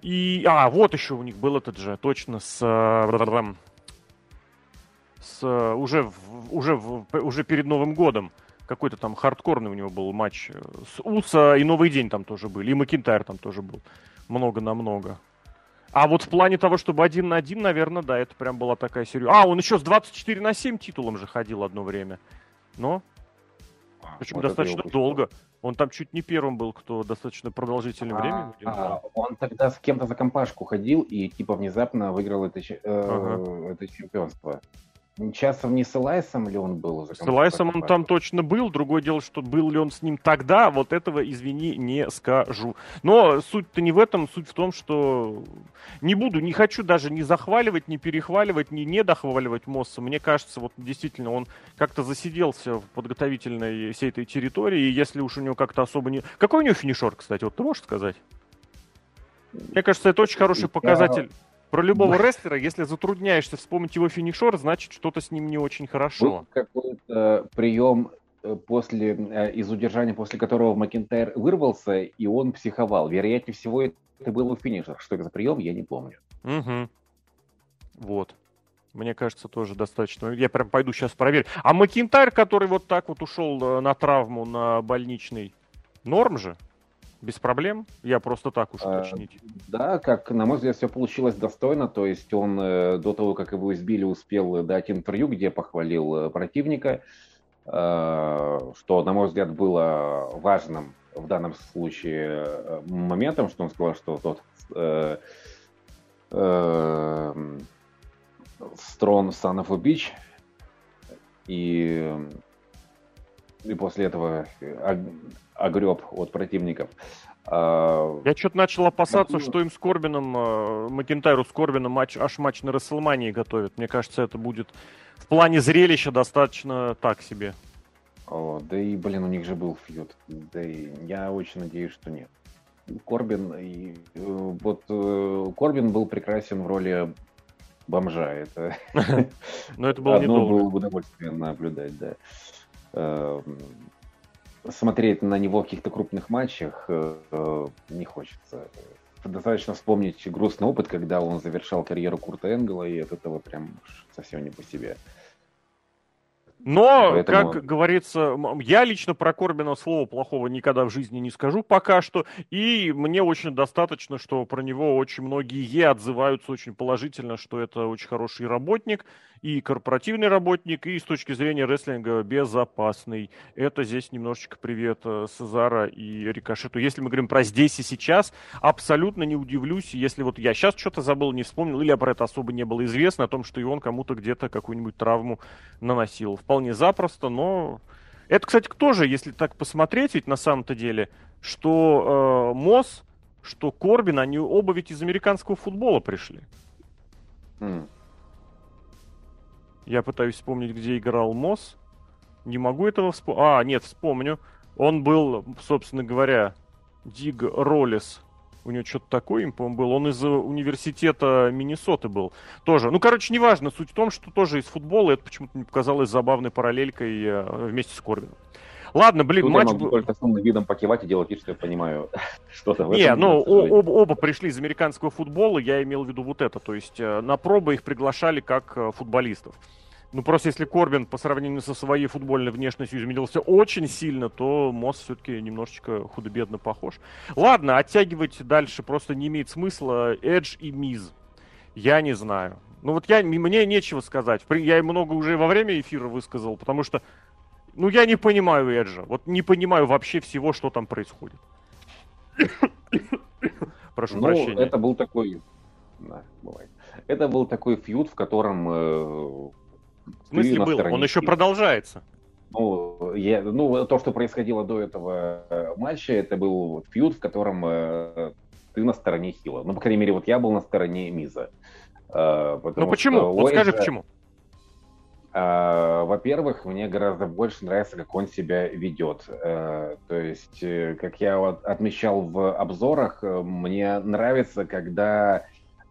И, а, вот еще у них был этот же, точно, с, э, с уже, в, уже, в, уже перед Новым годом. Какой-то там хардкорный у него был матч с Уса, и Новый день там тоже были, и Макинтайр там тоже был. Много на много. А вот в плане того, чтобы один на один, наверное, да, это прям была такая серьезная. А, он еще с 24 на 7 титулом же ходил одно время. Но, а, причем вот достаточно долго. Он там чуть не первым был, кто достаточно продолжительное а, время. А, он тогда с кем-то за компашку ходил и типа внезапно выиграл это, э, ага. это чемпионство. Часом не с Элайсом ли он был? С Элайсом он там точно был. Другое дело, что был ли он с ним тогда, вот этого, извини, не скажу. Но суть-то не в этом. Суть в том, что не буду, не хочу даже не захваливать, не перехваливать, не недохваливать Мосса. Мне кажется, вот действительно он как-то засиделся в подготовительной всей этой территории. И если уж у него как-то особо не... Какой у него финишер, кстати? Вот ты можешь сказать? Мне кажется, это очень хороший показатель про любого рестлера. Если затрудняешься вспомнить его финишер, значит, что-то с ним не очень хорошо. Был какой-то прием э, после, э, из удержания, после которого Макентайр вырвался, и он психовал. Вероятнее всего, это был финишер. Что это за прием, я не помню. Угу. Вот. Мне кажется, тоже достаточно. Я прям пойду сейчас проверю. А Макинтайр, который вот так вот ушел э, на травму, на больничный, норм же? Без проблем? Я просто так уж а, уточнить. А, да, как, на мой взгляд, все получилось достойно. То есть он э, до того, как его избили, успел дать интервью, где похвалил э, противника, э, что, на мой взгляд, было важным в данном случае моментом, что он сказал, что тот э, э, Strong Son of a Beach, и, и после этого огреб от противников. А, Я что-то начал опасаться, что им с Корбином, э, Макентайру с Корбином матч, аж матч на Расселмании готовят. Мне кажется, это будет в плане зрелища достаточно так себе. О, да и, блин, у них же был фьюд. Да и я очень надеюсь, что нет. Корбин, и, э, вот э, Корбин был прекрасен в роли бомжа. Это, Но это было Одно было удовольствие наблюдать, да. Смотреть на него в каких-то крупных матчах э, э, не хочется. Достаточно вспомнить грустный опыт, когда он завершал карьеру Курта Энгела, и от этого прям совсем не по себе. Но, Поэтому... как говорится, я лично про Корбина слова плохого никогда в жизни не скажу пока что. И мне очень достаточно, что про него очень многие отзываются очень положительно, что это очень хороший работник и корпоративный работник, и с точки зрения рестлинга безопасный. Это здесь немножечко привет э, Сезара и Рикошету. Если мы говорим про здесь и сейчас, абсолютно не удивлюсь, если вот я сейчас что-то забыл, не вспомнил, или про это особо не было известно, о том, что и он кому-то где-то какую-нибудь травму наносил. Вполне запросто, но... Это, кстати, тоже, если так посмотреть, ведь на самом-то деле, что э, Мосс, что Корбин, они оба ведь из американского футбола пришли. Mm. Я пытаюсь вспомнить, где играл Мосс. Не могу этого вспомнить. А, нет, вспомню. Он был, собственно говоря, Диг Роллес. У него что-то такое, им, по-моему, был. Он из университета Миннесоты был. Тоже. Ну, короче, неважно. Суть в том, что тоже из футбола. Это почему-то мне показалось забавной параллелькой э, вместе с Корбином. Ладно, блин, Тут матч... Я могу только с видом покивать и делать вид, что я понимаю что-то в Не, этом. ну, об, оба пришли из американского футбола, я имел в виду вот это. То есть э, на пробы их приглашали как э, футболистов. Ну, просто если Корбин по сравнению со своей футбольной внешностью изменился очень сильно, то Мосс все-таки немножечко худо-бедно похож. Ладно, оттягивать дальше просто не имеет смысла. Эдж и Миз. Я не знаю. Ну вот я, мне нечего сказать. Я много уже во время эфира высказал, потому что ну, я не понимаю Эджа. Вот не понимаю вообще всего, что там происходит. Прошу ну, прощения. это был такой... Да, бывает. Это был такой фьюд, в котором... Э, в смысле был? Он еще продолжается. Ну, я, ну, то, что происходило до этого э, матча, это был фьюд, в котором э, ты на стороне Хила. Ну, по крайней мере, вот я был на стороне Миза. Э, ну почему? Вот скажи, почему. А, во-первых, мне гораздо больше нравится, как он себя ведет. Э, то есть, э, как я вот отмечал в обзорах, э, мне нравится, когда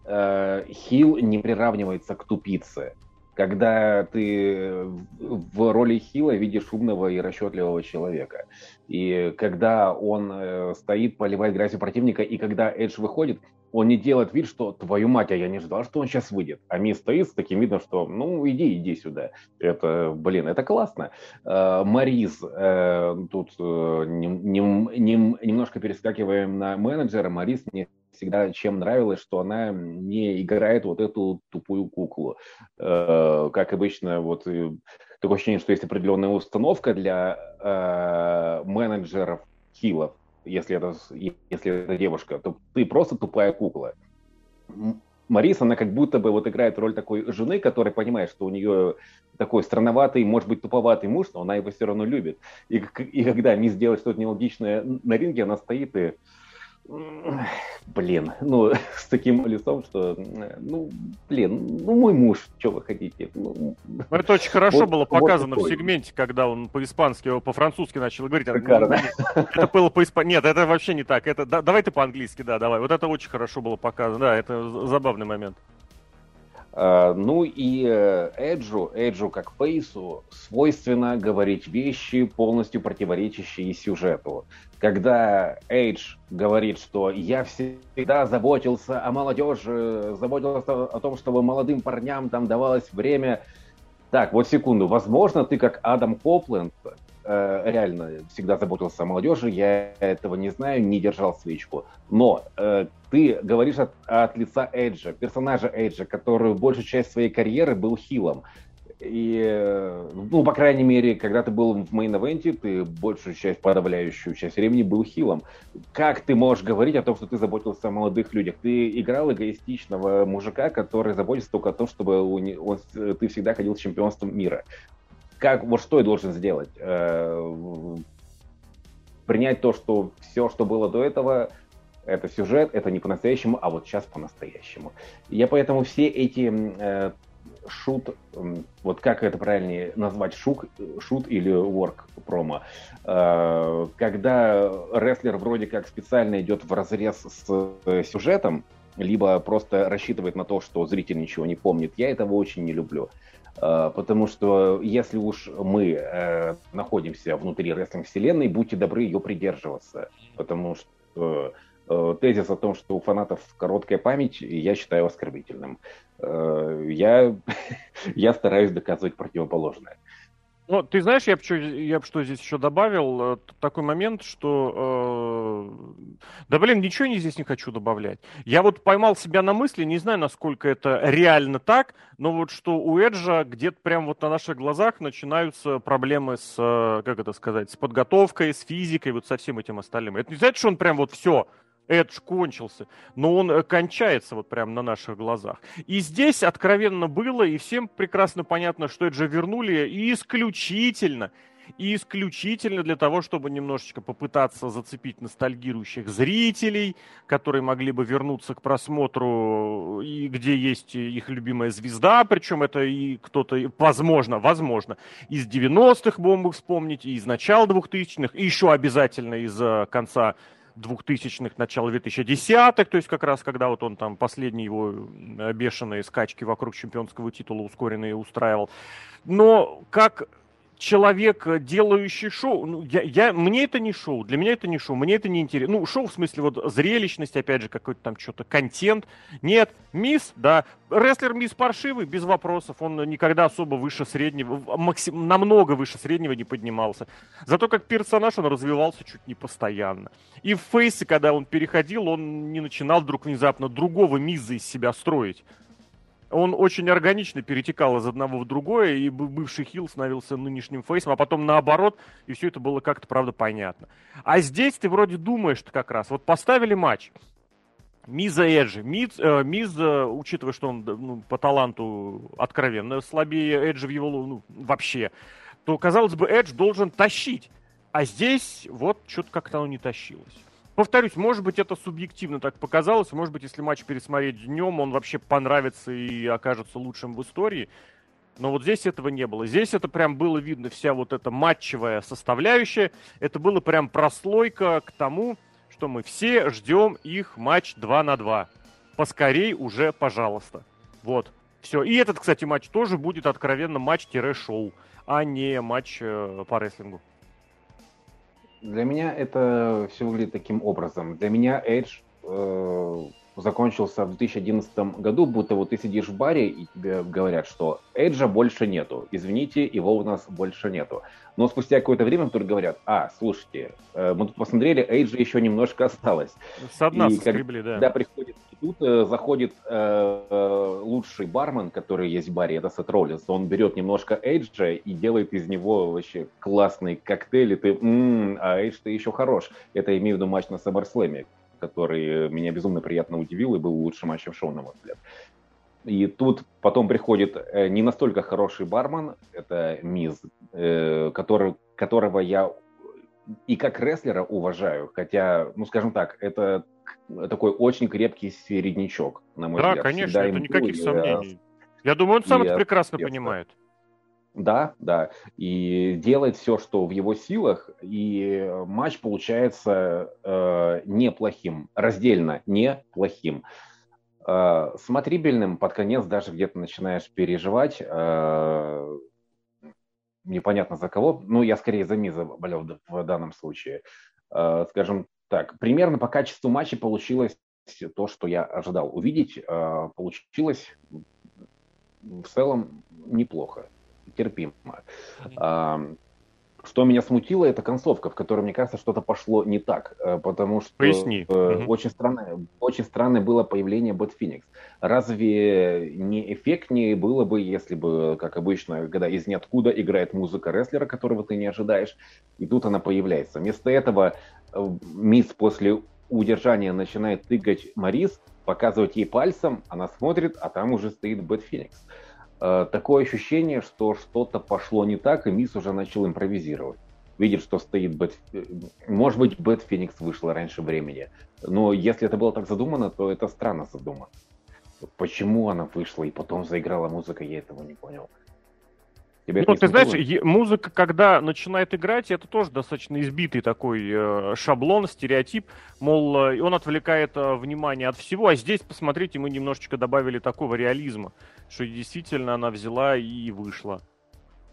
Хил не приравнивается к тупице. Когда ты в роли Хила видишь умного и расчетливого человека. И когда он стоит, поливает грязью противника, и когда Эдж выходит, он не делает вид, что твою мать, а я не ждал, что он сейчас выйдет. А Ми стоит с таким видом, что ну иди, иди сюда. Это, блин, это классно. Э, Мариз, э, тут э, немножко перескакиваем на менеджера. Марис мне всегда чем нравилось, что она не играет вот эту тупую куклу. Как обычно, вот такое ощущение, что есть определенная установка для менеджеров хилов, если это, если это девушка, то ты просто тупая кукла. Марис, она как будто бы вот играет роль такой жены, которая понимает, что у нее такой странноватый, может быть, туповатый муж, но она его все равно любит. И, и когда Мисс делает что-то нелогичное на ринге, она стоит и Блин, ну, с таким лицом, что, ну, блин, ну, мой муж, что вы хотите? Ну, ну это очень хорошо вот, было показано вот в сегменте, когда он по-испански, по-французски начал говорить. Шикарно. Это было по-испански. Нет, это вообще не так. Это, да, давай ты по-английски, да, давай. Вот это очень хорошо было показано. Да, это забавный момент. Uh, ну и э, Эджу, Эджу как Фейсу свойственно говорить вещи, полностью противоречащие сюжету когда Эйдж говорит, что я всегда заботился о молодежи, заботился о том, чтобы молодым парням там давалось время. Так, вот секунду. Возможно, ты как Адам Копленд э, реально всегда заботился о молодежи, я этого не знаю, не держал свечку. Но э, ты говоришь от, от лица Эйджа, персонажа Эйджа, который большую часть своей карьеры был хилом. И, э, ну, по крайней мере, когда ты был в мейн-эвенте, ты большую часть, подавляющую часть времени был хилом. Как ты можешь говорить о том, что ты заботился о молодых людях? Ты играл эгоистичного мужика, который заботится только о том, чтобы он, он, ты всегда ходил чемпионством мира. Как, вот что я должен сделать? Э, принять то, что все, что было до этого, это сюжет, это не по-настоящему, а вот сейчас по-настоящему. Я поэтому все эти э, шут, вот как это правильнее назвать, шук, шут или work промо, э, когда рестлер вроде как специально идет в разрез с сюжетом, либо просто рассчитывает на то, что зритель ничего не помнит, я этого очень не люблю. Э, потому что если уж мы находимся внутри рестлинг-вселенной, будьте добры ее придерживаться. Потому что тезис о том, что у фанатов короткая память, я считаю оскорбительным. Э, я, я стараюсь доказывать противоположное. Ну, ты знаешь, я бы что, я бы что здесь еще добавил, э, такой момент, что, э, да блин, ничего не здесь не хочу добавлять. Я вот поймал себя на мысли, не знаю, насколько это реально так, но вот что у Эджа где-то прям вот на наших глазах начинаются проблемы с, э, как это сказать, с подготовкой, с физикой, вот со всем этим остальным. Это не значит, что он прям вот все, Эдж кончился, но он э, кончается вот прямо на наших глазах. И здесь откровенно было, и всем прекрасно понятно, что Эджа вернули и исключительно, и исключительно для того, чтобы немножечко попытаться зацепить ностальгирующих зрителей, которые могли бы вернуться к просмотру, и где есть их любимая звезда, причем это и кто-то, возможно, возможно, из 90-х будем мы вспомнить, и из начала 2000-х, и еще обязательно из э, конца 2000-х, начала 2010-х, то есть как раз когда вот он там последние его бешеные скачки вокруг чемпионского титула ускоренные устраивал. Но как человек, э, делающий шоу. Ну, я, я, мне это не шоу, для меня это не шоу, мне это не интересно. Ну, шоу в смысле вот зрелищность, опять же, какой-то там что-то, контент. Нет, мисс, да, рестлер мисс паршивый, без вопросов, он никогда особо выше среднего, максим, намного выше среднего не поднимался. Зато как персонаж он развивался чуть не постоянно. И в фейсе, когда он переходил, он не начинал вдруг внезапно другого миза из себя строить он очень органично перетекал из одного в другое, и бывший хил становился нынешним фейсом, а потом наоборот, и все это было как-то, правда, понятно. А здесь ты вроде думаешь как раз, вот поставили матч, Миза Эджи. Миз, э, Миз, э, учитывая, что он ну, по таланту откровенно слабее Эджи в его ну, вообще, то, казалось бы, Эдж должен тащить. А здесь вот что-то как-то оно не тащилось. Повторюсь, может быть, это субъективно так показалось. Может быть, если матч пересмотреть днем, он вообще понравится и окажется лучшим в истории. Но вот здесь этого не было. Здесь это прям было видно, вся вот эта матчевая составляющая. Это было прям прослойка к тому, что мы все ждем их матч 2 на 2. Поскорей уже, пожалуйста. Вот. Все. И этот, кстати, матч тоже будет откровенно матч-шоу, а не матч э, по рестлингу. Для меня это все выглядит таким образом. Для меня Edge э, закончился в 2011 году, будто вот ты сидишь в баре и тебе говорят, что Эджа больше нету. Извините, его у нас больше нету. Но спустя какое-то время вдруг говорят, а, слушайте, э, мы тут посмотрели, Эйджа еще немножко осталось. С дна и соскребли, да. Когда приходит, тут э, заходит э, э, лучший бармен, который есть в баре, это Сет Роллинс, он берет немножко Эйджа и делает из него вообще классный коктейль, и ты, м-м, а Эйдж-то еще хорош. Это имею в виду матч на SummerSlam, который меня безумно приятно удивил и был лучшим матчем шоу, на мой взгляд. И тут потом приходит э, не настолько хороший бармен, это Миз, э, который, которого я и как рестлера уважаю, хотя, ну, скажем так, это такой очень крепкий середнячок, на мой да, взгляд. Да, конечно, это никаких и, сомнений. Я думаю, он сам это прекрасно я, понимает. Да, да. И делает все, что в его силах, и матч получается э, неплохим, раздельно неплохим. Э, смотрибельным под конец даже где-то начинаешь переживать. Э, непонятно за кого. Ну, я скорее за Миза болел в данном случае. Э, скажем так, примерно по качеству матча получилось то, что я ожидал увидеть. Э, получилось в целом неплохо терпимо. Что меня смутило, это концовка, в которой, мне кажется, что-то пошло не так, э, потому что Поясни. Э, очень, странное, очень странное было появление Бэт Феникс. Разве не эффектнее было бы, если бы, как обычно, когда из ниоткуда играет музыка рестлера, которого ты не ожидаешь, и тут она появляется. Вместо этого Миз после удержания начинает тыкать Мариз, показывать ей пальцем, она смотрит, а там уже стоит Бэт Феникс. Э, такое ощущение, что что-то пошло не так, и Миз уже начал импровизировать. Видит, что стоит Бэт... Может быть, Бэт Феникс вышла раньше времени. Но если это было так задумано, то это странно задумано. Почему она вышла и потом заиграла музыка, я этого не понял. Тебе ну, ты знаешь, музыка, когда начинает играть, это тоже достаточно избитый такой э, шаблон, стереотип. Мол, э, он отвлекает э, внимание от всего. А здесь, посмотрите, мы немножечко добавили такого реализма, что действительно она взяла и вышла.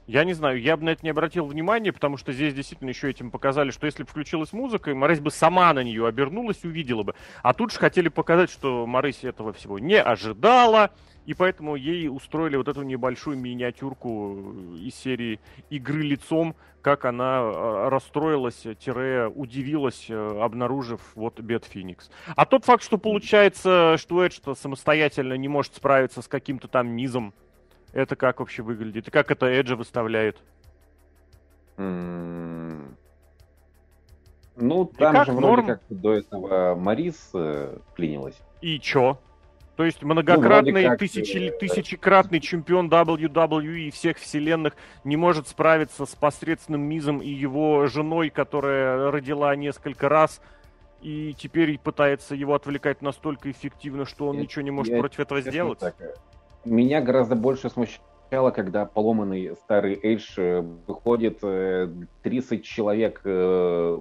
Я не знаю, я бы на это не обратил внимания, потому что здесь действительно еще этим показали, что если бы включилась музыка, Морейс бы сама на нее обернулась, увидела бы. А тут же хотели показать, что Морейс этого всего не ожидала, и поэтому ей устроили вот эту небольшую миниатюрку из серии игры лицом, как она э, расстроилась, тире удивилась, э, обнаружив вот Бет Феникс. А тот факт, что получается, что Эдж самостоятельно не может справиться с каким-то там низом, это как вообще выглядит? И как это Эджа выставляет? Mm. Ну, там как, же вроде норм? как до этого Марис э, клинилась. И чё? То есть многократный, ну, тысячи, тысячекратный чемпион WWE и всех вселенных не может справиться с посредственным Мизом и его женой, которая родила несколько раз, и теперь пытается его отвлекать настолько эффективно, что он я, ничего не может я, против этого сделать. Так, э, меня гораздо больше смущало, когда поломанный старый Эйдж э, выходит 30 человек Э,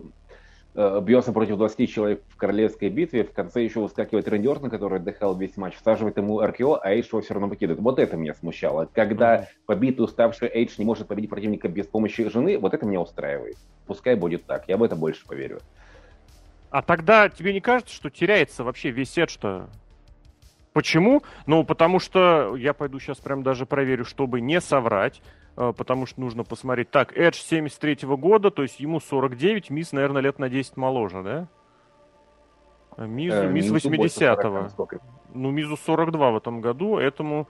бьется против 20 человек в королевской битве, в конце еще выскакивает Рэнди Ортон, который отдыхал весь матч, всаживает ему РКО, а Эйдж его все равно покидывает. Вот это меня смущало. Когда побитый, уставший Эйдж не может победить противника без помощи жены, вот это меня устраивает. Пускай будет так, я в это больше поверю. А тогда тебе не кажется, что теряется вообще весь сет, что Почему? Ну, потому что я пойду сейчас прям даже проверю, чтобы не соврать. А, потому что нужно посмотреть. Так, Эдж 73 года, то есть ему 49, Мисс, наверное, лет на 10 моложе, да? А Мизу, э, Мисс 80-го. Ну, Мизу 42 в этом году, этому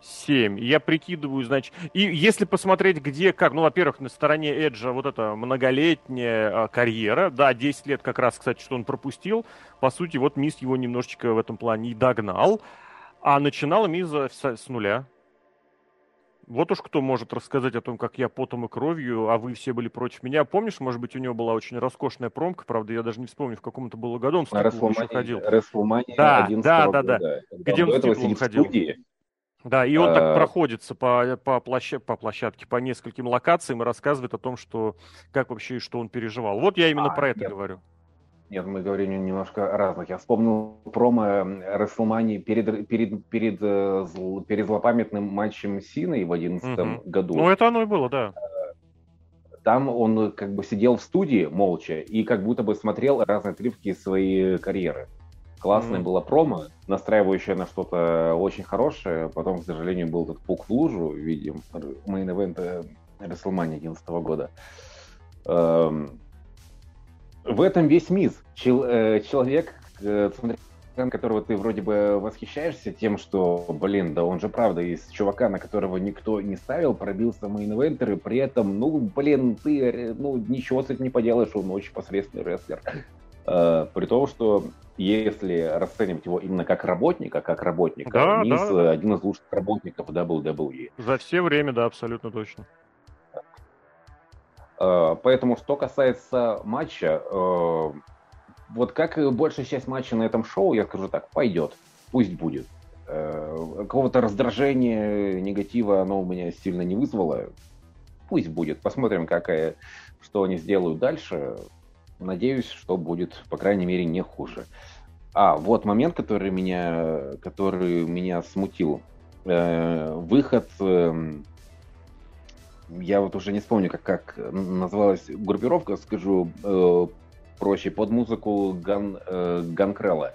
7. Я прикидываю, значит... И если посмотреть, где, как... Ну, во-первых, на стороне Эджа вот эта многолетняя а, карьера. Да, 10 лет как раз, кстати, что он пропустил. По сути, вот Мисс его немножечко в этом плане и догнал. А начинал Миза с, с нуля. Вот уж кто может рассказать о том, как я потом и кровью, а вы все были против меня. Помнишь, может быть, у него была очень роскошная промка, правда, я даже не вспомню, в каком это было году он с титулом еще ходил. Рестлмания да, да, да, да, да. Где он с титулом ходил. Да, и он а... так проходится по, по, площадке, по площадке, по нескольким локациям и рассказывает о том, что как вообще и что он переживал. Вот я именно а, про это нет. говорю. Нет, мы говорим немножко разных. Я вспомнил промо Расселмани перед, перед, перед, э, перед злопамятным матчем Синой в 2011 угу. году. Ну, это оно и было, да. Там он как бы сидел в студии молча и как будто бы смотрел разные отрывки своей карьеры. Классное mm было промо, настраивающее на что-то очень хорошее. Потом, к сожалению, был этот пук в лужу, в виде main event а WrestleMania 2011 года. Эм, в этом весь Миз. Чел, э, человек, э, которого ты вроде бы восхищаешься тем, что, блин, да он же правда из чувака, на которого никто не ставил, пробился main eventer, и при этом, ну, блин, ты, э, ну, ничего с этим не поделаешь, он очень посредственный рестлер. Э, при том, что если расценивать его именно как работника, как работника, да, Мисс да. один из лучших работников WWE. За все время, да, абсолютно точно. Э, поэтому, что касается матча, э, вот как большая часть матча на этом шоу, я скажу так, пойдет, пусть будет. Э, какого-то раздражения, негатива оно у меня сильно не вызвало. Пусть будет. Посмотрим, какая, что они сделают дальше. Надеюсь, что будет, по крайней мере, не хуже. А, вот момент, который меня, который меня смутил. Выход, э, я вот уже не вспомню, как, как называлась группировка, скажу э, проще, под музыку Ган, э, Ганкрелла.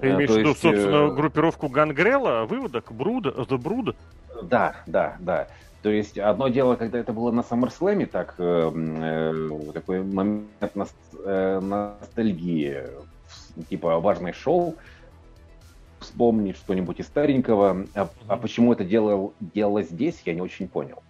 Ты имеешь в виду, есть, собственно, э... группировку Гангрела, выводок, Бруд, The Brood? Да, да, да. То есть одно дело, когда это было на SummerSlam, так э, э, такой момент э, ностальгии, типа важное шоу, вспомнить что-нибудь из старенького. А, а почему это делал, делалось здесь, я не очень понял.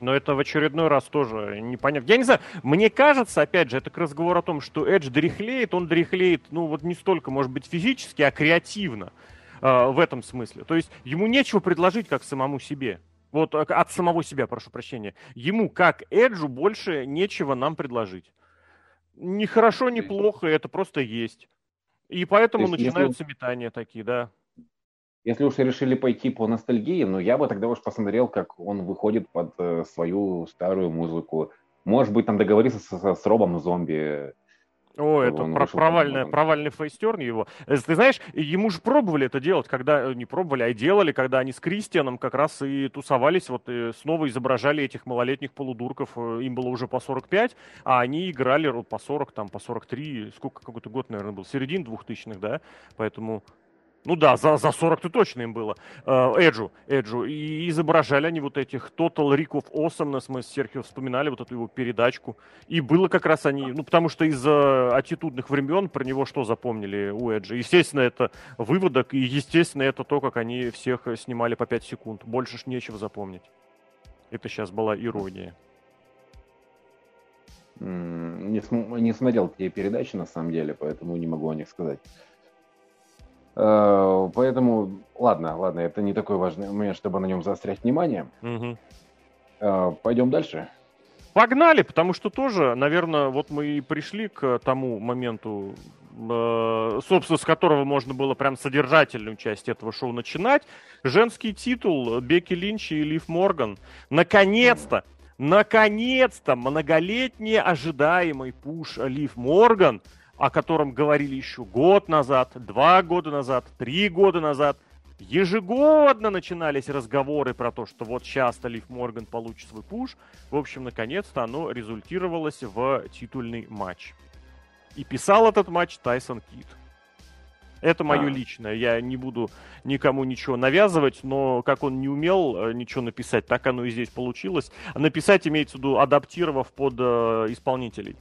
Но это в очередной раз тоже непонятно. Я не знаю, мне кажется, опять же, это к разговору о том, что Эдж дряхлеет, он дряхлеет, ну вот не столько, может быть, физически, а креативно э, в этом смысле. То есть ему нечего предложить как самому себе. Вот а, от самого себя, прошу прощения. Ему, как Эджу, больше нечего нам предложить. Ни хорошо, ни плохо, это просто есть. И поэтому есть, начинаются если... метания такие, да. Если уж решили пойти по ностальгии, ну я бы тогда уж посмотрел, как он выходит под э, свою старую музыку. Может быть, там договориться с, с Робом Зомби, о, это про провальная, провальный фейстерн его. Э, ты знаешь, ему же пробовали это делать, когда, э, не пробовали, а делали, когда они с Кристианом как раз и тусовались, вот и снова изображали этих малолетних полудурков, э, им было уже по 45, а они играли по 40, там, по 43, сколько, какой-то год, наверное, был, середин двухтысячных, да, поэтому ну да, за, за 40-то точно им было. Э, Эджу, Эджу. И изображали они вот этих Total Rick of Awesomeness, мы с Серхио вспоминали вот эту его передачку. И было как раз они, ну потому что из за аттитудных времен про него что запомнили у Эджа? Естественно, это выводок, и естественно, это то, как они всех снимали по 5 секунд. Больше ж нечего запомнить. Это сейчас была ирония. Не, см- не смотрел те передачи, на самом деле, поэтому не могу о них сказать. Э, поэтому, ладно, ладно, это не такой важный момент, чтобы на нем заострять внимание. Угу. Пойдем дальше. Погнали, потому что тоже, наверное, вот мы и пришли к тому моменту, э, собственно, с которого можно было прям содержательную часть этого шоу начинать. Женский титул Бекки Линч и Лив Морган. Наконец-то, наконец-то многолетний ожидаемый пуш Лив Морган – о котором говорили еще год назад, два года назад, три года назад. Ежегодно начинались разговоры про то, что вот сейчас Лив Морган получит свой пуш. В общем, наконец-то оно результировалось в титульный матч. И писал этот матч Тайсон Кит. Это мое а. личное. Я не буду никому ничего навязывать, но как он не умел э, ничего написать, так оно и здесь получилось. Написать имеется в виду, адаптировав под э, исполнителей.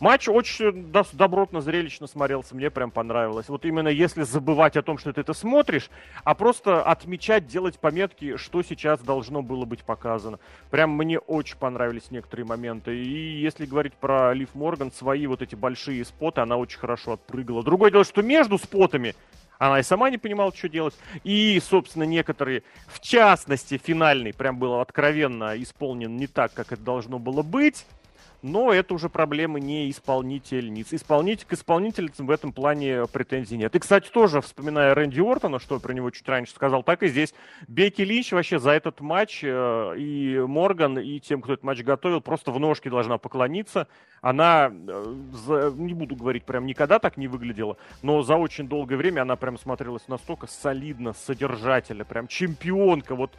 Матч очень добротно, зрелищно смотрелся, мне прям понравилось. Вот именно если забывать о том, что ты это смотришь, а просто отмечать, делать пометки, что сейчас должно было быть показано. Прям мне очень понравились некоторые моменты. И если говорить про Лив Морган, свои вот эти большие споты, она очень хорошо отпрыгала. Другое дело, что между спотами она и сама не понимала, что делать. И, собственно, некоторые, в частности, финальный, прям было откровенно исполнен не так, как это должно было быть но это уже проблемы не исполнительниц. Исполнитель к исполнительницам в этом плане претензий нет. И, кстати, тоже, вспоминая Рэнди Ортона, что про него чуть раньше сказал, так и здесь. Бекки Линч вообще за этот матч э, и Морган, и тем, кто этот матч готовил, просто в ножки должна поклониться. Она, э, не буду говорить, прям никогда так не выглядела, но за очень долгое время она прям смотрелась настолько солидно, содержательно, прям чемпионка. Вот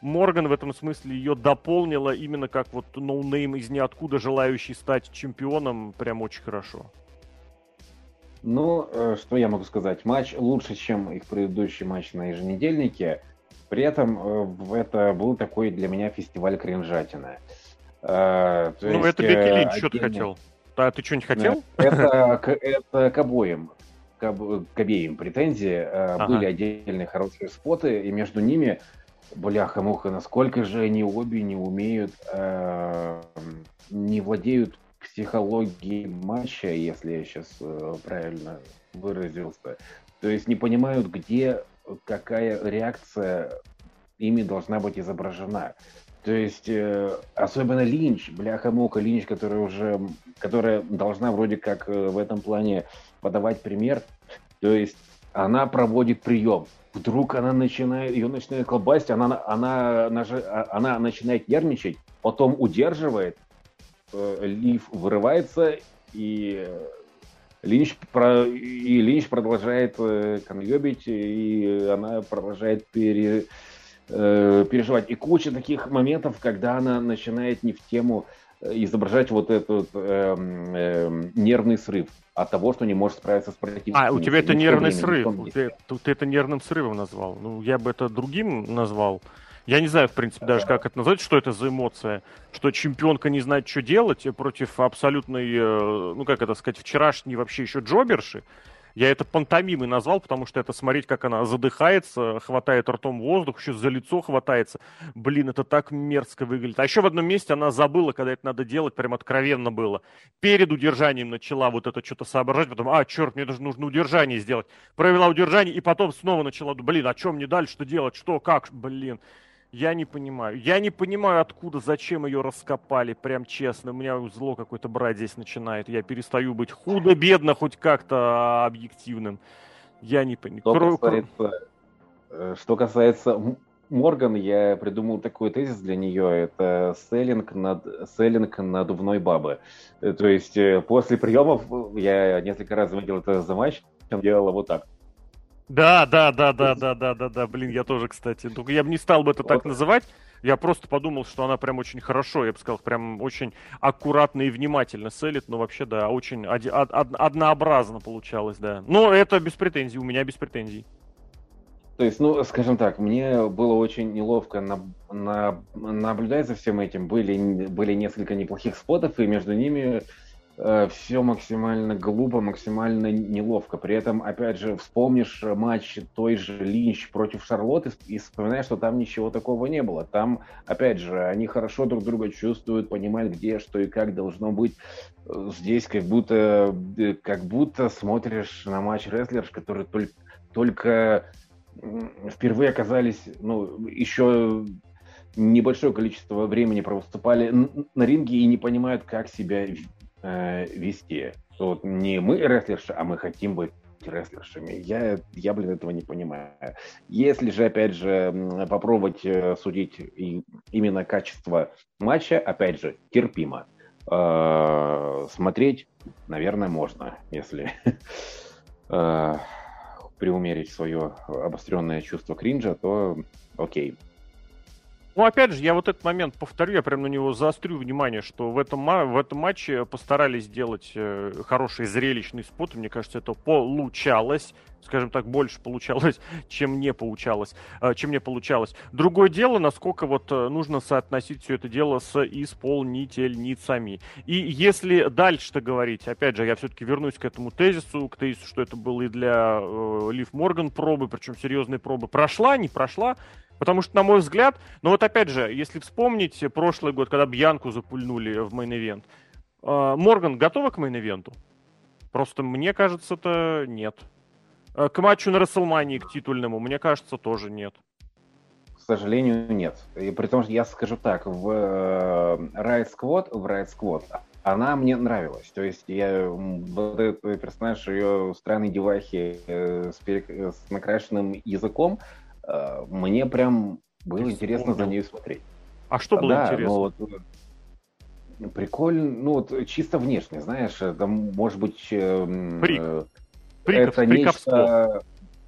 Морган в этом смысле ее дополнила именно как вот no-name из ниоткуда, желающий стать чемпионом, прям очень хорошо. Ну, э, что я могу сказать? Матч лучше, чем их предыдущий матч на еженедельнике. При этом э, это был такой для меня фестиваль кринжатина. Э, ну, есть, это Бекки Линч, отдельно... что ты хотел? А ты что-нибудь хотел? Это, это к обоим. К, к обеим претензии. Ага. Были отдельные хорошие споты, и между ними бляха-муха, насколько же они обе не умеют, э, не владеют психологией матча, если я сейчас э, правильно выразился. То есть не понимают, где какая реакция ими должна быть изображена. То есть, э, особенно Линч, бляха-мука, Линч, которая уже, которая должна вроде как э, в этом плане подавать пример. То есть, она проводит прием. Вдруг она начинает, ее начинает колбасить, она, она, она, а, она начинает нервничать, потом удерживает, э, Лив вырывается, и Линч, про, и Линч продолжает э, конъебить, и она продолжает пере, Э, переживать. И куча таких моментов, когда она начинает не в тему э, изображать вот этот э, э, нервный срыв от того, что не может справиться с противником. А, у тебя это нервный срыв. Ты, ты это нервным срывом назвал. Ну, я бы это другим назвал. Я не знаю, в принципе, даже как это назвать, что это за эмоция. Что чемпионка не знает, что делать против абсолютной, э, ну, как это сказать, вчерашней вообще еще джоберши. Я это пантомимой назвал, потому что это смотреть, как она задыхается, хватает ртом воздух, еще за лицо хватается. Блин, это так мерзко выглядит. А еще в одном месте она забыла, когда это надо делать, прям откровенно было. Перед удержанием начала вот это что-то соображать, потом, а, черт, мне даже нужно удержание сделать. Провела удержание, и потом снова начала, блин, а что мне дальше что делать, что, как, блин. Я не понимаю. Я не понимаю, откуда, зачем ее раскопали, прям честно. У меня зло какое-то брать здесь начинает. Я перестаю быть худо-бедно хоть как-то объективным. Я не понимаю. Что касается, э, что касается Морган, я придумал такой тезис для нее. Это селлинг, над, селлинг надувной бабы. Э, то есть э, после приемов, я несколько раз видел это за матч, делала вот так. Да, да, да, да, да, да, да, да, блин, я тоже, кстати. Только я бы не стал бы это так называть. Я просто подумал, что она прям очень хорошо, я бы сказал, прям очень аккуратно и внимательно селит, но вообще, да, очень од- од- однообразно получалось, да. Но это без претензий, у меня без претензий. То есть, ну, скажем так, мне было очень неловко на, на, наблюдать за всем этим. Были, были несколько неплохих спотов, и между ними все максимально глупо, максимально неловко. При этом, опять же, вспомнишь матч той же Линч против Шарлотты и вспоминаешь, что там ничего такого не было. Там, опять же, они хорошо друг друга чувствуют, понимают, где, что и как должно быть. Э, здесь как будто, э, как будто смотришь на матч рестлерш, который только, только впервые оказались, ну, еще небольшое количество времени провыступали на ринге и не понимают, как себя э, вести. Вот не мы рестлерши, а мы хотим быть рестлершами. Я, я, блин, этого не понимаю. Если же, опять же, попробовать э, судить и, именно качество матча, опять же, терпимо. Э, смотреть, наверное, можно, если э, приумерить свое обостренное чувство кринжа, то окей. Ну, опять же, я вот этот момент повторю, я прям на него заострю внимание, что в этом, в этом матче постарались сделать э, хороший зрелищный спот. Мне кажется, это получалось. Скажем так, больше получалось, чем не получалось. Э, чем не получалось. Другое дело, насколько вот э, нужно соотносить все это дело с исполнительницами. И если дальше-то говорить, опять же, я все-таки вернусь к этому тезису, к тезису, что это было и для э, Лив Морган пробы, причем серьезные пробы. Прошла, не прошла, Потому что, на мой взгляд, ну вот опять же, если вспомнить прошлый год, когда Бьянку запульнули в main event, э, Морган готова к main event у? Просто мне кажется, это нет. Э, к матчу на Рестлмании, к титульному, мне кажется, тоже нет. К сожалению, нет. И при том, что я скажу так, в э, Riot Squad, в Riot Squad она мне нравилась. То есть я вот этот персонаж, ее странной девахи э, с, перек... с накрашенным языком, мне прям было интересно за ней смотреть. А что было да, интересно? Ну, вот, э, прикольно, ну вот чисто внешне, знаешь, это может быть... Э, Прик. Э, Приков, это нечто...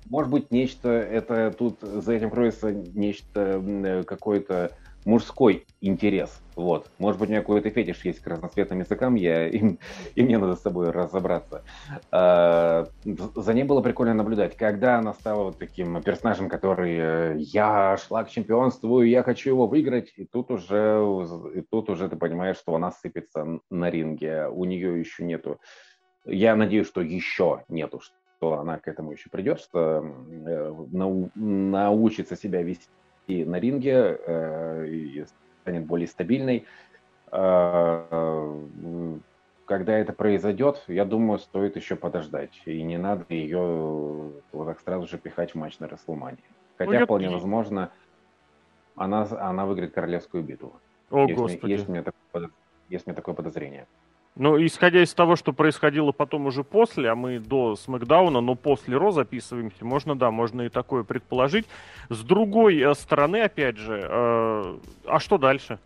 Может быть, нечто, это тут за этим кроется нечто, какое-то мужской интерес. Вот. Может быть, у меня какой-то фетиш есть к разноцветным языкам, я, и, и мне надо с собой разобраться. А, за ней было прикольно наблюдать. Когда она стала вот таким персонажем, который э, я шла к чемпионству, я хочу его выиграть, и тут уже, и тут уже ты понимаешь, что она сыпется на ринге. У нее еще нету. Я надеюсь, что еще нету, что она к этому еще придет, что э, нау, научится себя вести и на ринге, э, и станет более стабильной. Э, когда это произойдет, я думаю, стоит еще подождать. И не надо ее вот так сразу же пихать в матч на Расселмане. Хотя ну, вполне я... возможно, Она, она выиграет королевскую битву. О, есть, Господи. Есть у, меня такое, есть у меня такое подозрение. Ну, исходя из того, что происходило потом уже после, а мы до Смакдауна, но после Ро записываемся, можно, да, можно и такое предположить. С другой э, стороны, опять же, э, а что дальше?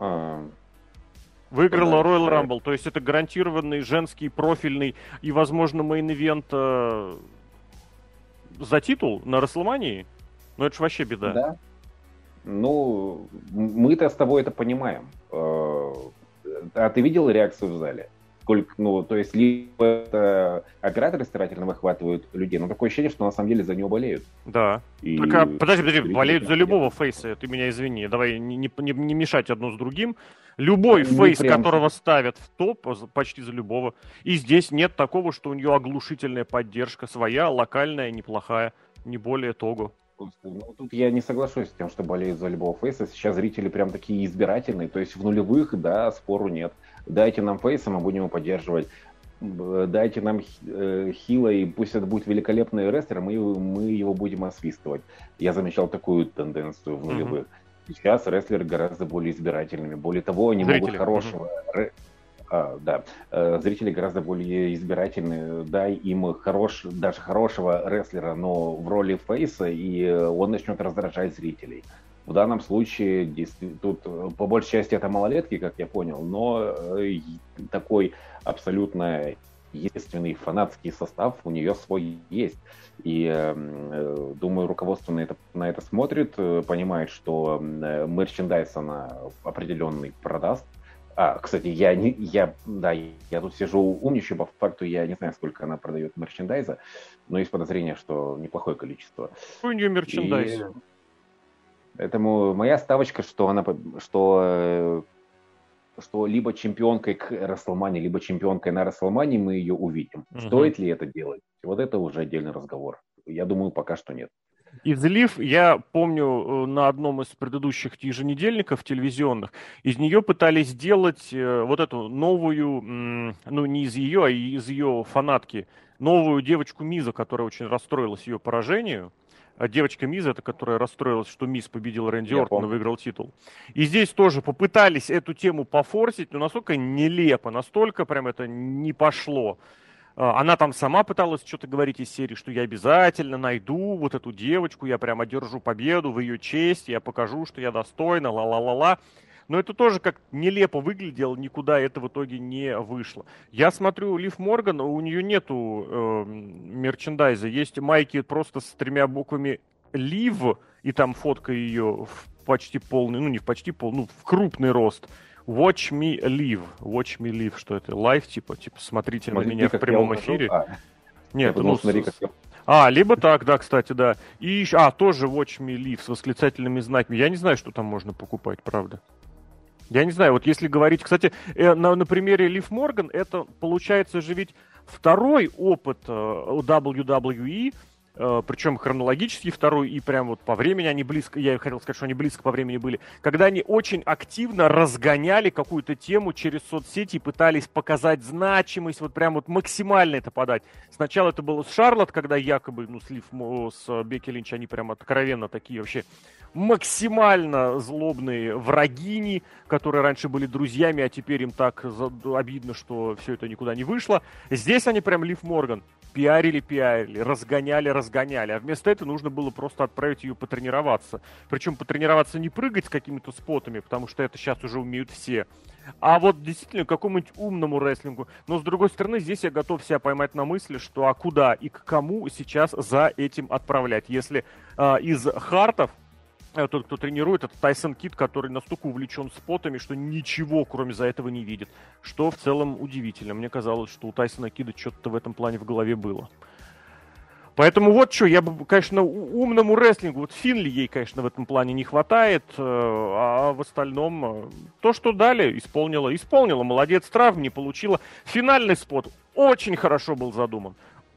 А, Выиграла Royal Rumble, то есть это гарантированный женский профильный и, возможно, main event э, за титул на Рестлмании? Ну, это же вообще беда. Да. Ну, мы-то с тобой это понимаем. Э, а ты видел реакцию в зале? Сколько, ну, то есть, либо это операторы старательно выхватывают людей, но такое ощущение, что на самом деле за него болеют. Да. И... Так, а, подожди, подожди, болеют за любого фейса, ты меня извини, давай не, не, не мешать одно с другим. Любой не фейс, прям... которого ставят в топ, почти за любого. И здесь нет такого, что у нее оглушительная поддержка своя, локальная, неплохая, не более того. Ну, тут я не соглашусь с тем, что болеют за любого фейса. Сейчас зрители прям такие избирательные. То есть в нулевых, да, спору нет. Дайте нам фейса, мы будем его поддерживать. Дайте нам э, хила, и пусть это будет великолепный рестлер, мы, мы его будем освистывать. Я замечал такую тенденцию в нулевых. Mm-hmm. Сейчас рестлеры гораздо более избирательными. Более того, они Зрители. могут хорошего... Mm-hmm а, да, э, зрители гораздо более избирательны. Дай им хорош, даже хорошего рестлера, но в роли фейса, и он начнет раздражать зрителей. В данном случае тут по большей части это малолетки, как я понял, но э, такой абсолютно естественный фанатский состав у нее свой есть. И э, думаю, руководство на это, на это смотрит, э, понимает, что мерчендайз она определенный продаст, а, кстати, я не, я, да, я тут сижу умничаю, по факту я не знаю, сколько она продает мерчендайза, но есть подозрение, что неплохое количество. У нее мерчендайз? И... Поэтому моя ставочка, что она, что, э, что либо чемпионкой к Расселмане, либо чемпионкой на Расселмане мы ее увидим. Угу. Стоит ли это делать? Вот это уже отдельный разговор. Я думаю, пока что нет. Излив, я помню э, на одном из предыдущих еженедельников телевизионных, из нее пытались сделать э, вот эту новую, ну не из ее, а из ее фанатки, новую девочку Миза, которая очень расстроилась ее поражению. А девочка Миза, это которая расстроилась, что Миз победил Рэнди Я и выиграл титул. И здесь тоже попытались эту тему пофорсить, но настолько нелепо, настолько прям это не пошло. А, она там сама пыталась что-то говорить из серии, что я обязательно найду вот эту девочку, я прямо одержу победу в ее честь, я покажу, что я достойна, ла-ла-ла-ла. Но это тоже как нелепо выглядело, никуда это в итоге не вышло. Я смотрю, Лив Морган, у нее нету э, мерчендайза, есть майки просто с тремя буквами Лив, и там фотка ее в почти полный, ну не в почти полный, ну в крупный рост. Watch me live. Watch me live, что это? Live, типа, типа, смотрите Смотри, на меня в прямом эфире. А, Нет, ну, смотри, как я... А, либо так, да, кстати, да. И еще, а, тоже Watch Me Live с восклицательными знаками. Я не знаю, что там можно покупать, правда. Я не знаю, вот если говорить, кстати, э, на, на примере Лив Морган, это получается же ведь второй опыт э, WWE, причем хронологически второй, и прям вот по времени они близко, я хотел сказать, что они близко по времени были, когда они очень активно разгоняли какую-то тему через соцсети и пытались показать значимость, вот прям вот максимально это подать. Сначала это было с Шарлот, когда якобы, ну, слив с Бекки Линч, они прям откровенно такие вообще максимально злобные врагини, которые раньше были друзьями, а теперь им так обидно, что все это никуда не вышло. Здесь они прям Лив Морган пиарили, пиарили, разгоняли, разгоняли. А вместо этого нужно было просто отправить ее потренироваться. Причем потренироваться не прыгать с какими-то спотами, потому что это сейчас уже умеют все. А вот действительно какому-нибудь умному рестлингу. Но с другой стороны, здесь я готов себя поймать на мысли, что а куда и к кому сейчас за этим отправлять. Если э, из хартов тот, кто тренирует, это Тайсон Кит, который настолько увлечен спотами, что ничего кроме за этого не видит. Что в целом удивительно. Мне казалось, что у Тайсона Кида что-то в этом плане в голове было. Поэтому вот что, я бы, конечно, умному рестлингу, вот Финли ей, конечно, в этом плане не хватает, э, а в остальном э, то, что дали, исполнила. Исполнила, молодец, травм не получила. Финальный спот очень хорошо был задуман,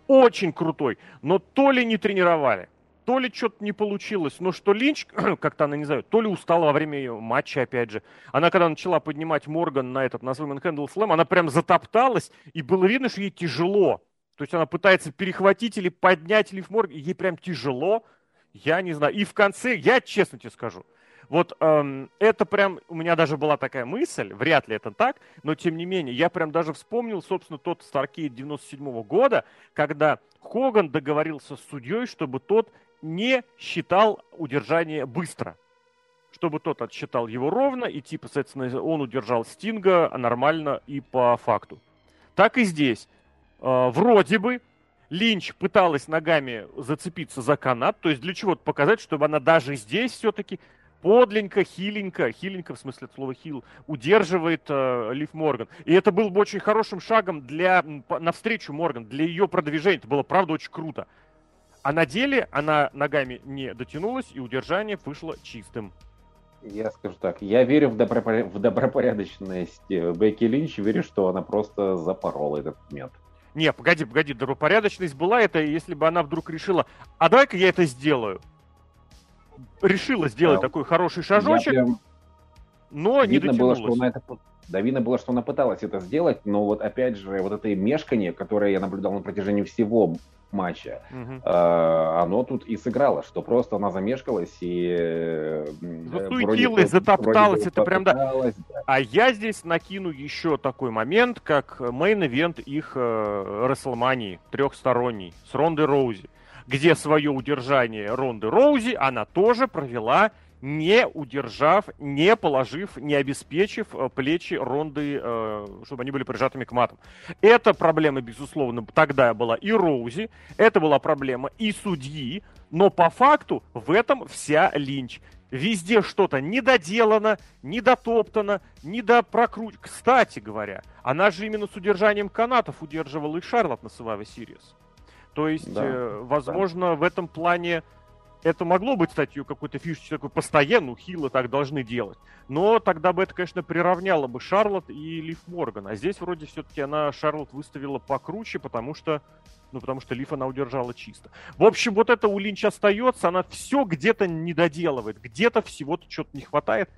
очень крутой, но то ли не тренировали, то ли что-то не получилось, но что Линч, как-то она, не знаю, то ли устала во время ее матча, опять же. Она, когда начала поднимать Морган на этот, на свой Handle Slam, она прям затопталась, и было видно, что ей тяжело. То есть она пытается перехватить или поднять Лив Морган, ей прям тяжело. Я не знаю. И в конце, я честно тебе скажу, вот эм, это прям, у меня даже была такая мысль, вряд ли это так, но тем не менее, я прям даже вспомнил, собственно, тот Старкейд 97 -го года, когда Хоган договорился с судьей, чтобы тот не считал удержание быстро. Чтобы тот отсчитал его ровно, и типа, соответственно, он удержал Стинга нормально и по факту. Так и здесь. Э, вроде бы Линч пыталась ногами зацепиться за канат, то есть для чего-то показать, чтобы она даже здесь все-таки подленько, хиленько, хиленько в смысле от слова хил, удерживает э, Лив Морган. И это был бы очень хорошим шагом для, навстречу Морган, для ее продвижения. Это было, правда, очень круто. А на деле она ногами не дотянулась, и удержание вышло чистым. Я скажу так, я верю в, добропоря... в добропорядочность Бекки Линч, верю, что она просто запорола этот момент. Не, погоди, погоди, добропорядочность была это, если бы она вдруг решила, а давай-ка я это сделаю решила сделать да. такой хороший шажочек, прям... но не видно было, что она это да, видно было, что она пыталась это сделать, но вот опять же, вот это мешкание, которое я наблюдал на протяжении всего матча, угу. э, оно тут и сыграло, что просто она замешкалась и... Э, Засуетилась, затопталась, это прям да. да. А я здесь накину еще такой момент, как main event их э, Рестлмании, трехсторонний, с Рондой Роузи где свое удержание Ронды Роузи она тоже провела не удержав, не положив, не обеспечив э, плечи Ронды, э, чтобы они были прижатыми к матам. Эта проблема, безусловно, тогда была и Роузи, это была проблема и судьи, но по факту в этом вся Линч. Везде что-то недоделано, недотоптано, недопрокрут. Кстати говоря, она же именно с удержанием канатов удерживала и Шарлот на Survivor Series. То есть, да, э, возможно, да. в этом плане это могло быть, кстати, какой-то фишечкой такой постоянно, хилы так должны делать. Но тогда бы это, конечно, приравняло бы Шарлот и Лив Морган. А здесь вроде все-таки она Шарлот выставила покруче, потому что ну, потому что Лиф она удержала чисто. В общем, вот это у Линч остается, она все где-то не доделывает, где-то всего-то что-то не хватает.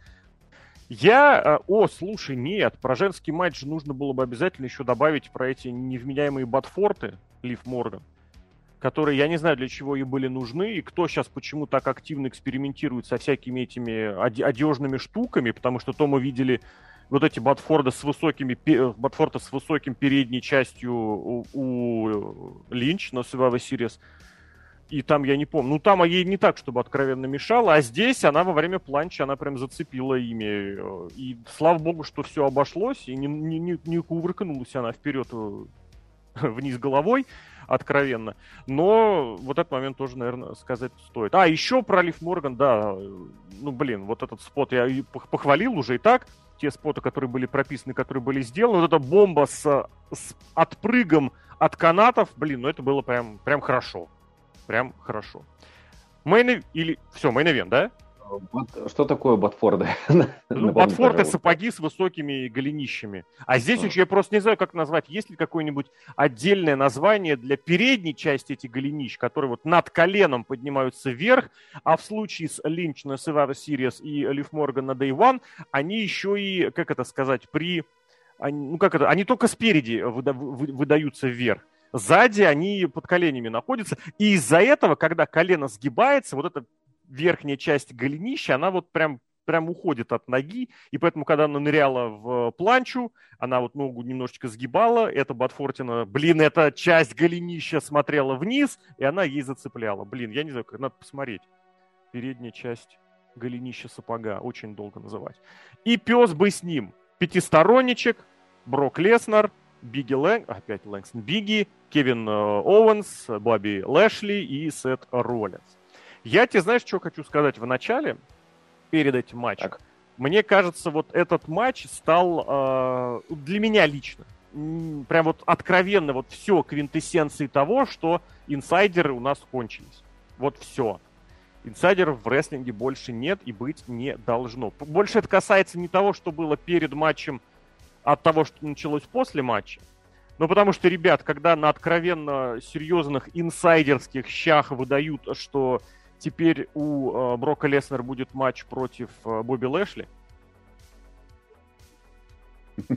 Я... Э, о, слушай, нет, про женский матч нужно было бы обязательно еще добавить про эти невменяемые батфорты Лив Морган которые, я не знаю, для чего и были нужны, и кто сейчас почему так активно экспериментирует со всякими этими одежными штуками, потому что то мы видели вот эти Батфорды с высокими, Батфорда с высоким передней частью у, у Линч на Survivor Series, и там, я не помню, ну там ей не так, чтобы откровенно мешало, а здесь она во время планча, она прям зацепила ими. И слава богу, что все обошлось, и не, не, не кувыркнулась она вперед э, вниз головой откровенно. Но вот этот момент тоже, наверное, сказать стоит. А, еще про Лив Морган, да, ну, блин, вот этот спот я похвалил уже и так. Те споты, которые были прописаны, которые были сделаны. Вот эта бомба с, с отпрыгом от канатов, блин, ну это было прям, прям хорошо. Прям хорошо. Мейн или... Все, мейн да? Что такое ботфорды? Ну, ботфорды сапоги с высокими голенищами. А здесь я просто не знаю, как назвать. Есть ли какое-нибудь отдельное название для передней части этих голенищ, которые вот над коленом поднимаются вверх, а в случае с Линч на Survivor Series и Лив Морган на Day One, они еще и, как это сказать, при... Ну, как это? Они только спереди выда- выдаются вверх. Сзади они под коленями находятся. И из-за этого, когда колено сгибается, вот эта верхняя часть голенища, она вот прям прям уходит от ноги, и поэтому, когда она ныряла в планчу, она вот ногу немножечко сгибала, эта Батфортина, блин, эта часть голенища смотрела вниз, и она ей зацепляла. Блин, я не знаю, как надо посмотреть. Передняя часть голенища сапога, очень долго называть. И пес бы с ним. Пятисторонничек, Брок Леснер, Бигги Лэнг, опять Лэнгстон Бигги, Кевин э, Оуэнс, Бобби Лэшли и Сет Роллинс. Я тебе, знаешь, что хочу сказать в начале, перед этим матчем? Так. Мне кажется, вот этот матч стал э, для меня лично прям вот откровенно вот все квинтэссенции того, что инсайдеры у нас кончились. Вот все. Инсайдеров в рестлинге больше нет и быть не должно. Больше это касается не того, что было перед матчем, от того, что началось после матча. Ну, потому что, ребят, когда на откровенно серьезных инсайдерских щах выдают, что теперь у э, Брока Леснера будет матч против э, Бобби Лэшли.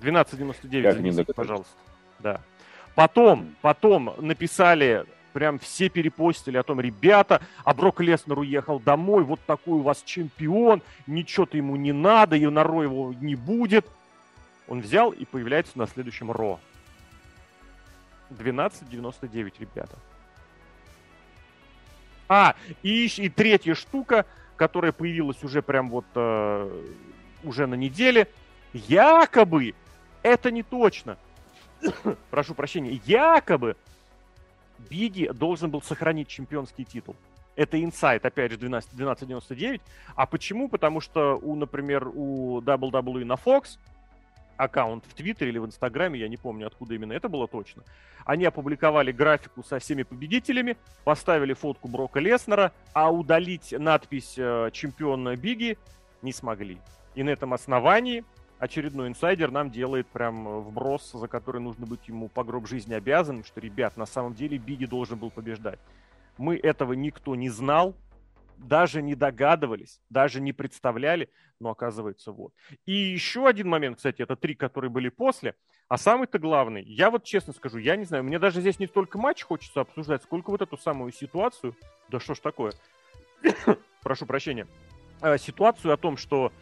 12.99, занесите, пожалуйста. Да. Потом, потом написали прям все перепостили о том, ребята, а Брок Леснер уехал домой, вот такой у вас чемпион, ничего-то ему не надо, и на Ро его не будет. Он взял и появляется на следующем Ро. 12.99, ребята. А, и, и третья штука, которая появилась уже прям вот э, уже на неделе. Якобы, это не точно. Прошу прощения, якобы Биги должен был сохранить чемпионский титул. Это инсайт, опять же, 12, 12.99. А почему? Потому что, у, например, у WWE на Fox аккаунт в Твиттере или в Инстаграме, я не помню, откуда именно это было точно. Они опубликовали графику со всеми победителями, поставили фотку Брока Леснера, а удалить надпись э, чемпиона Биги не смогли. И на этом основании очередной инсайдер нам делает прям вброс, за который нужно быть ему по гроб жизни обязанным, что, ребят, на самом деле Биги должен был побеждать. Мы этого никто не знал, даже не догадывались, даже не представляли, но оказывается вот. И еще один момент, кстати, это три, которые были после, а самый-то главный, я вот честно скажу, я не знаю, мне даже здесь не столько матч хочется обсуждать, сколько вот эту самую ситуацию, да что ж такое, прошу прощения, э, ситуацию о том, что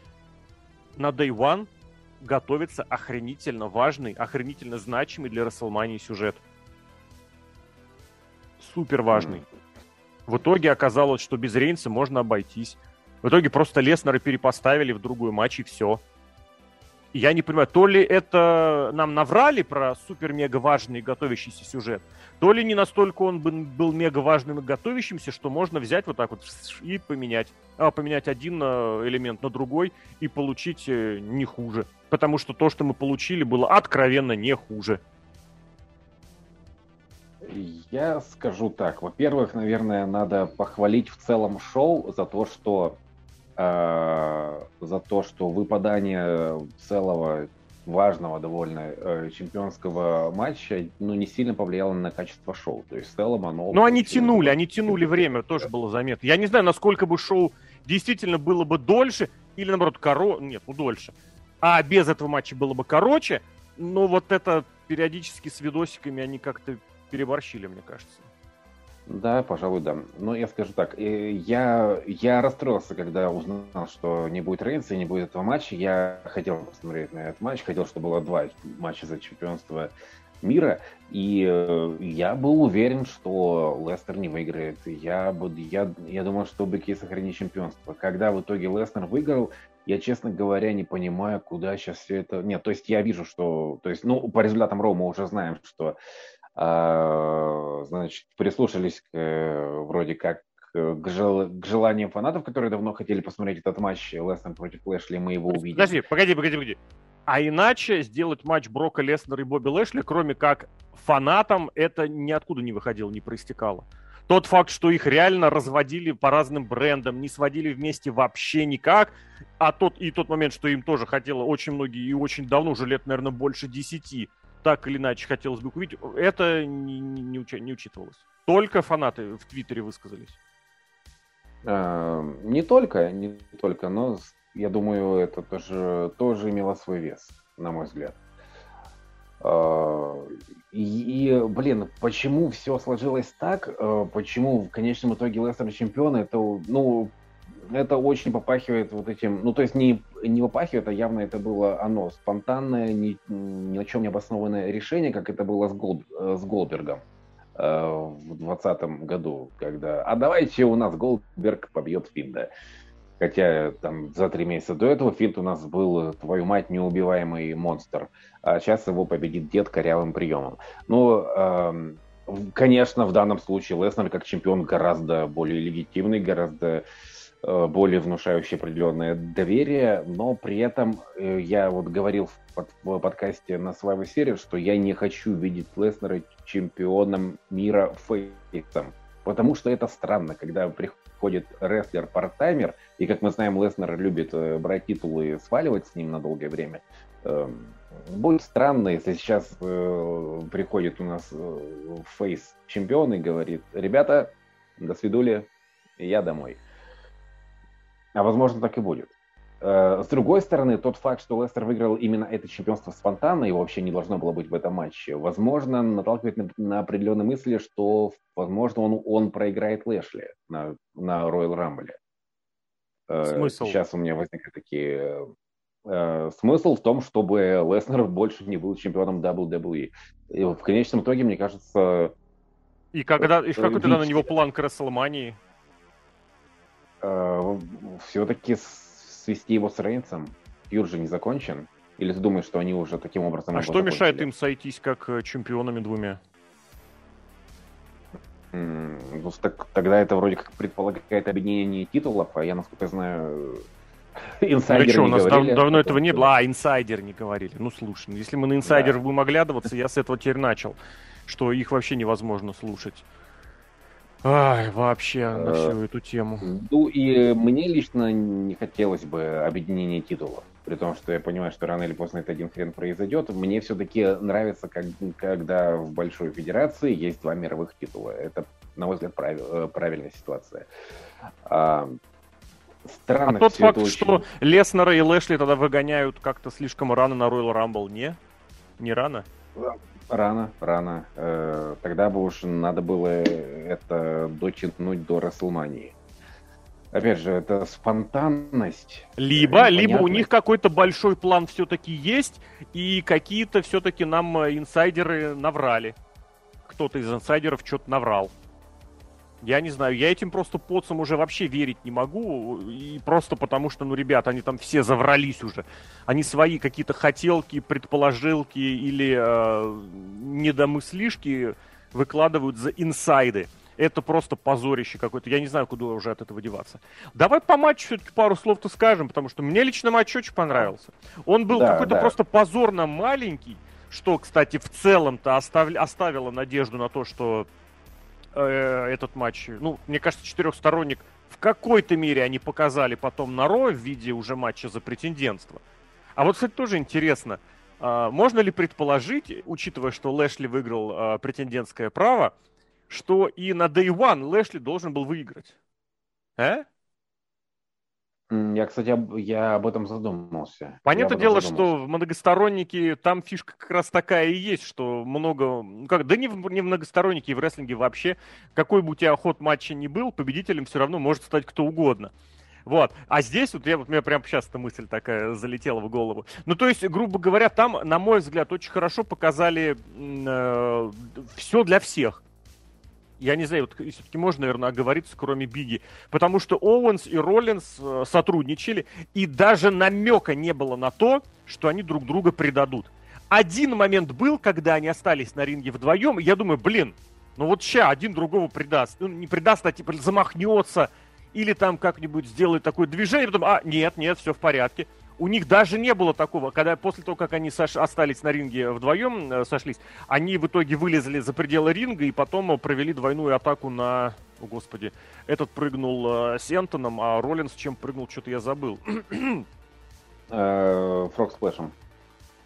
на Day One готовится охренительно важный, охренительно значимый для Расселмании сюжет. Супер важный. В итоге оказалось, что без Рейнса можно обойтись. В итоге просто Леснера перепоставили в другой матч и все. я не понимаю, то ли это нам наврали про супер-мега важный готовящийся сюжет, то ли не настолько он был мега важным и готовящимся, что можно взять вот так вот и поменять. А, поменять один э, элемент на другой и получить э, не хуже. Потому что то, что мы получили, было откровенно не хуже. Я скажу так. Во-первых, наверное, надо похвалить в целом шоу за то, что э, за то, что выпадание целого важного довольно э, чемпионского матча, ну, не сильно повлияло на качество шоу. То есть в целом оно... Ну, они тянули, они тянули время, тоже было заметно. Я не знаю, насколько бы шоу действительно было бы дольше, или наоборот, коро... Нет, ну, дольше. А без этого матча было бы короче, но вот это периодически с видосиками они как-то переборщили, мне кажется. Да, пожалуй, да. Но я скажу так, э, я, я расстроился, когда узнал, что не будет Рейнса и не будет этого матча. Я хотел посмотреть на этот матч, хотел, чтобы было два матча за чемпионство мира, и э, я был уверен, что Лестер не выиграет. Я, я, я думал, что Беки сохранит чемпионство. Когда в итоге Лестер выиграл, я, честно говоря, не понимаю, куда сейчас все это... Нет, то есть я вижу, что... То есть, ну, по результатам Рома уже знаем, что значит, прислушались к, э, вроде как к, жел, к желаниям фанатов, которые давно хотели посмотреть этот матч Лестер против Лэшли, мы его увидим. Подожди, погоди, погоди, погоди. А иначе сделать матч Брока Леснера и Бобби Лэшли, кроме как фанатам, это ниоткуда не выходило, не проистекало. Тот факт, что их реально разводили по разным брендам, не сводили вместе вообще никак, а тот и тот момент, что им тоже хотело очень многие и очень давно, уже лет, наверное, больше десяти, так или иначе хотелось бы увидеть, это не, не, не, учитывалось. Только фанаты в Твиттере высказались. А, не только, не только, но я думаю, это тоже, тоже имело свой вес, на мой взгляд. А, и, блин, почему все сложилось так? А, почему в конечном итоге Лестер чемпион? Это, ну, это очень попахивает вот этим, ну то есть не, не попахивает, а явно это было оно, спонтанное, ни, ни на чем не обоснованное решение, как это было с, Гол, с Голбергом э, в 2020 году, когда, а давайте у нас Голдберг побьет Финда. Хотя там за три месяца до этого Финт у нас был, твою мать, неубиваемый монстр, а сейчас его победит дед корявым приемом. Ну, э, конечно, в данном случае Леснер как чемпион гораздо более легитимный, гораздо Э, более внушающее определенное доверие, но при этом э, я вот говорил в, под, в подкасте на своей серии, что я не хочу видеть Леснера чемпионом мира фейсом, потому что это странно, когда приходит рестлер-партаймер, и, как мы знаем, Леснер любит э, брать титулы и сваливать с ним на долгое время. Эм, будет странно, если сейчас приходит у нас фейс чемпион и говорит, ребята, до свидули, я домой. А возможно, так и будет. Э, с другой стороны, тот факт, что Лестер выиграл именно это чемпионство спонтанно и вообще не должно было быть в этом матче, возможно, наталкивает на, на определенные мысли, что, возможно, он, он проиграет Лэшли на, на Royal Rumble. Э, Смысл? Сейчас у меня возникли такие... Э, смысл в том, чтобы Леснер больше не был чемпионом WWE. И в конечном итоге, мне кажется... И, когда, и какой тогда на него план к Расселмании? Все-таки свести его с Рейнсом? Фьюд же не закончен? Или ты думаешь, что они уже таким образом... А что закончили? мешает им сойтись как э, чемпионами двумя? ну, так, тогда это вроде как предполагает объединение титулов, а я, насколько знаю, инсайдеры да что, у нас говорили, дав- давно этого не было. А, инсайдер не говорили. Ну, слушай, ну, если мы на инсайдеров да. будем оглядываться, я с этого теперь начал, что их вообще невозможно слушать. Ай, вообще на всю э, эту тему. Ну и мне лично не хотелось бы объединения титулов. При том, что я понимаю, что рано или поздно это один хрен произойдет. Мне все-таки нравится, как, когда в Большой Федерации есть два мировых титула. Это, на мой взгляд, прав, э, правильная ситуация. А, странно а тот факт, очень... что Леснера и Лэшли тогда выгоняют как-то слишком рано на Royal Rumble, не? Не рано? Рано, рано. Э, тогда бы уж надо было это дотянуть до Расселмании. Опять же, это спонтанность. Либо, либо у них какой-то большой план все-таки есть, и какие-то все-таки нам э, инсайдеры наврали. Кто-то из инсайдеров что-то наврал. Я не знаю, я этим просто поцам уже вообще верить не могу. И просто потому что, ну, ребят, они там все заврались уже. Они свои какие-то хотелки, предположилки или э, недомыслишки выкладывают за инсайды. Это просто позорище какое-то. Я не знаю, куда уже от этого деваться. Давай по матчу все-таки пару слов-то скажем, потому что мне лично матч очень понравился. Он был да, какой-то да. просто позорно маленький, что, кстати, в целом-то остав... оставило надежду на то, что э, этот матч, ну, мне кажется, четырехсторонник в какой-то мере они показали потом на Ро в виде уже матча за претендентство. А вот, кстати, тоже интересно, э, можно ли предположить, учитывая, что Лэшли выиграл э, претендентское право, что и на Day One Лэшли должен был выиграть? Э? Я, кстати, я об этом задумался. Понятное дело, задумался. что в многостороннике там фишка как раз такая и есть, что много... Ну как, да не в, не в многостороннике, и в рестлинге вообще. Какой бы у тебя ход матча ни был, победителем все равно может стать кто угодно. Вот. А здесь вот я вот у меня прямо сейчас эта мысль такая залетела в голову. Ну, то есть, грубо говоря, там, на мой взгляд, очень хорошо показали э, все для всех я не знаю, вот все-таки можно, наверное, оговориться, кроме Биги, потому что Оуэнс и Роллинс э, сотрудничали, и даже намека не было на то, что они друг друга предадут. Один момент был, когда они остались на ринге вдвоем, и я думаю, блин, ну вот ща один другого предаст. Ну, не предаст, а типа замахнется, или там как-нибудь сделает такое движение, потом, а, нет, нет, все в порядке у них даже не было такого, когда после того, как они сош... остались на ринге вдвоем, э, сошлись, они в итоге вылезли за пределы ринга и потом провели двойную атаку на... О, господи. Этот прыгнул э, Сентоном, а Роллинс чем прыгнул, что-то я забыл. Фрог сплэшем.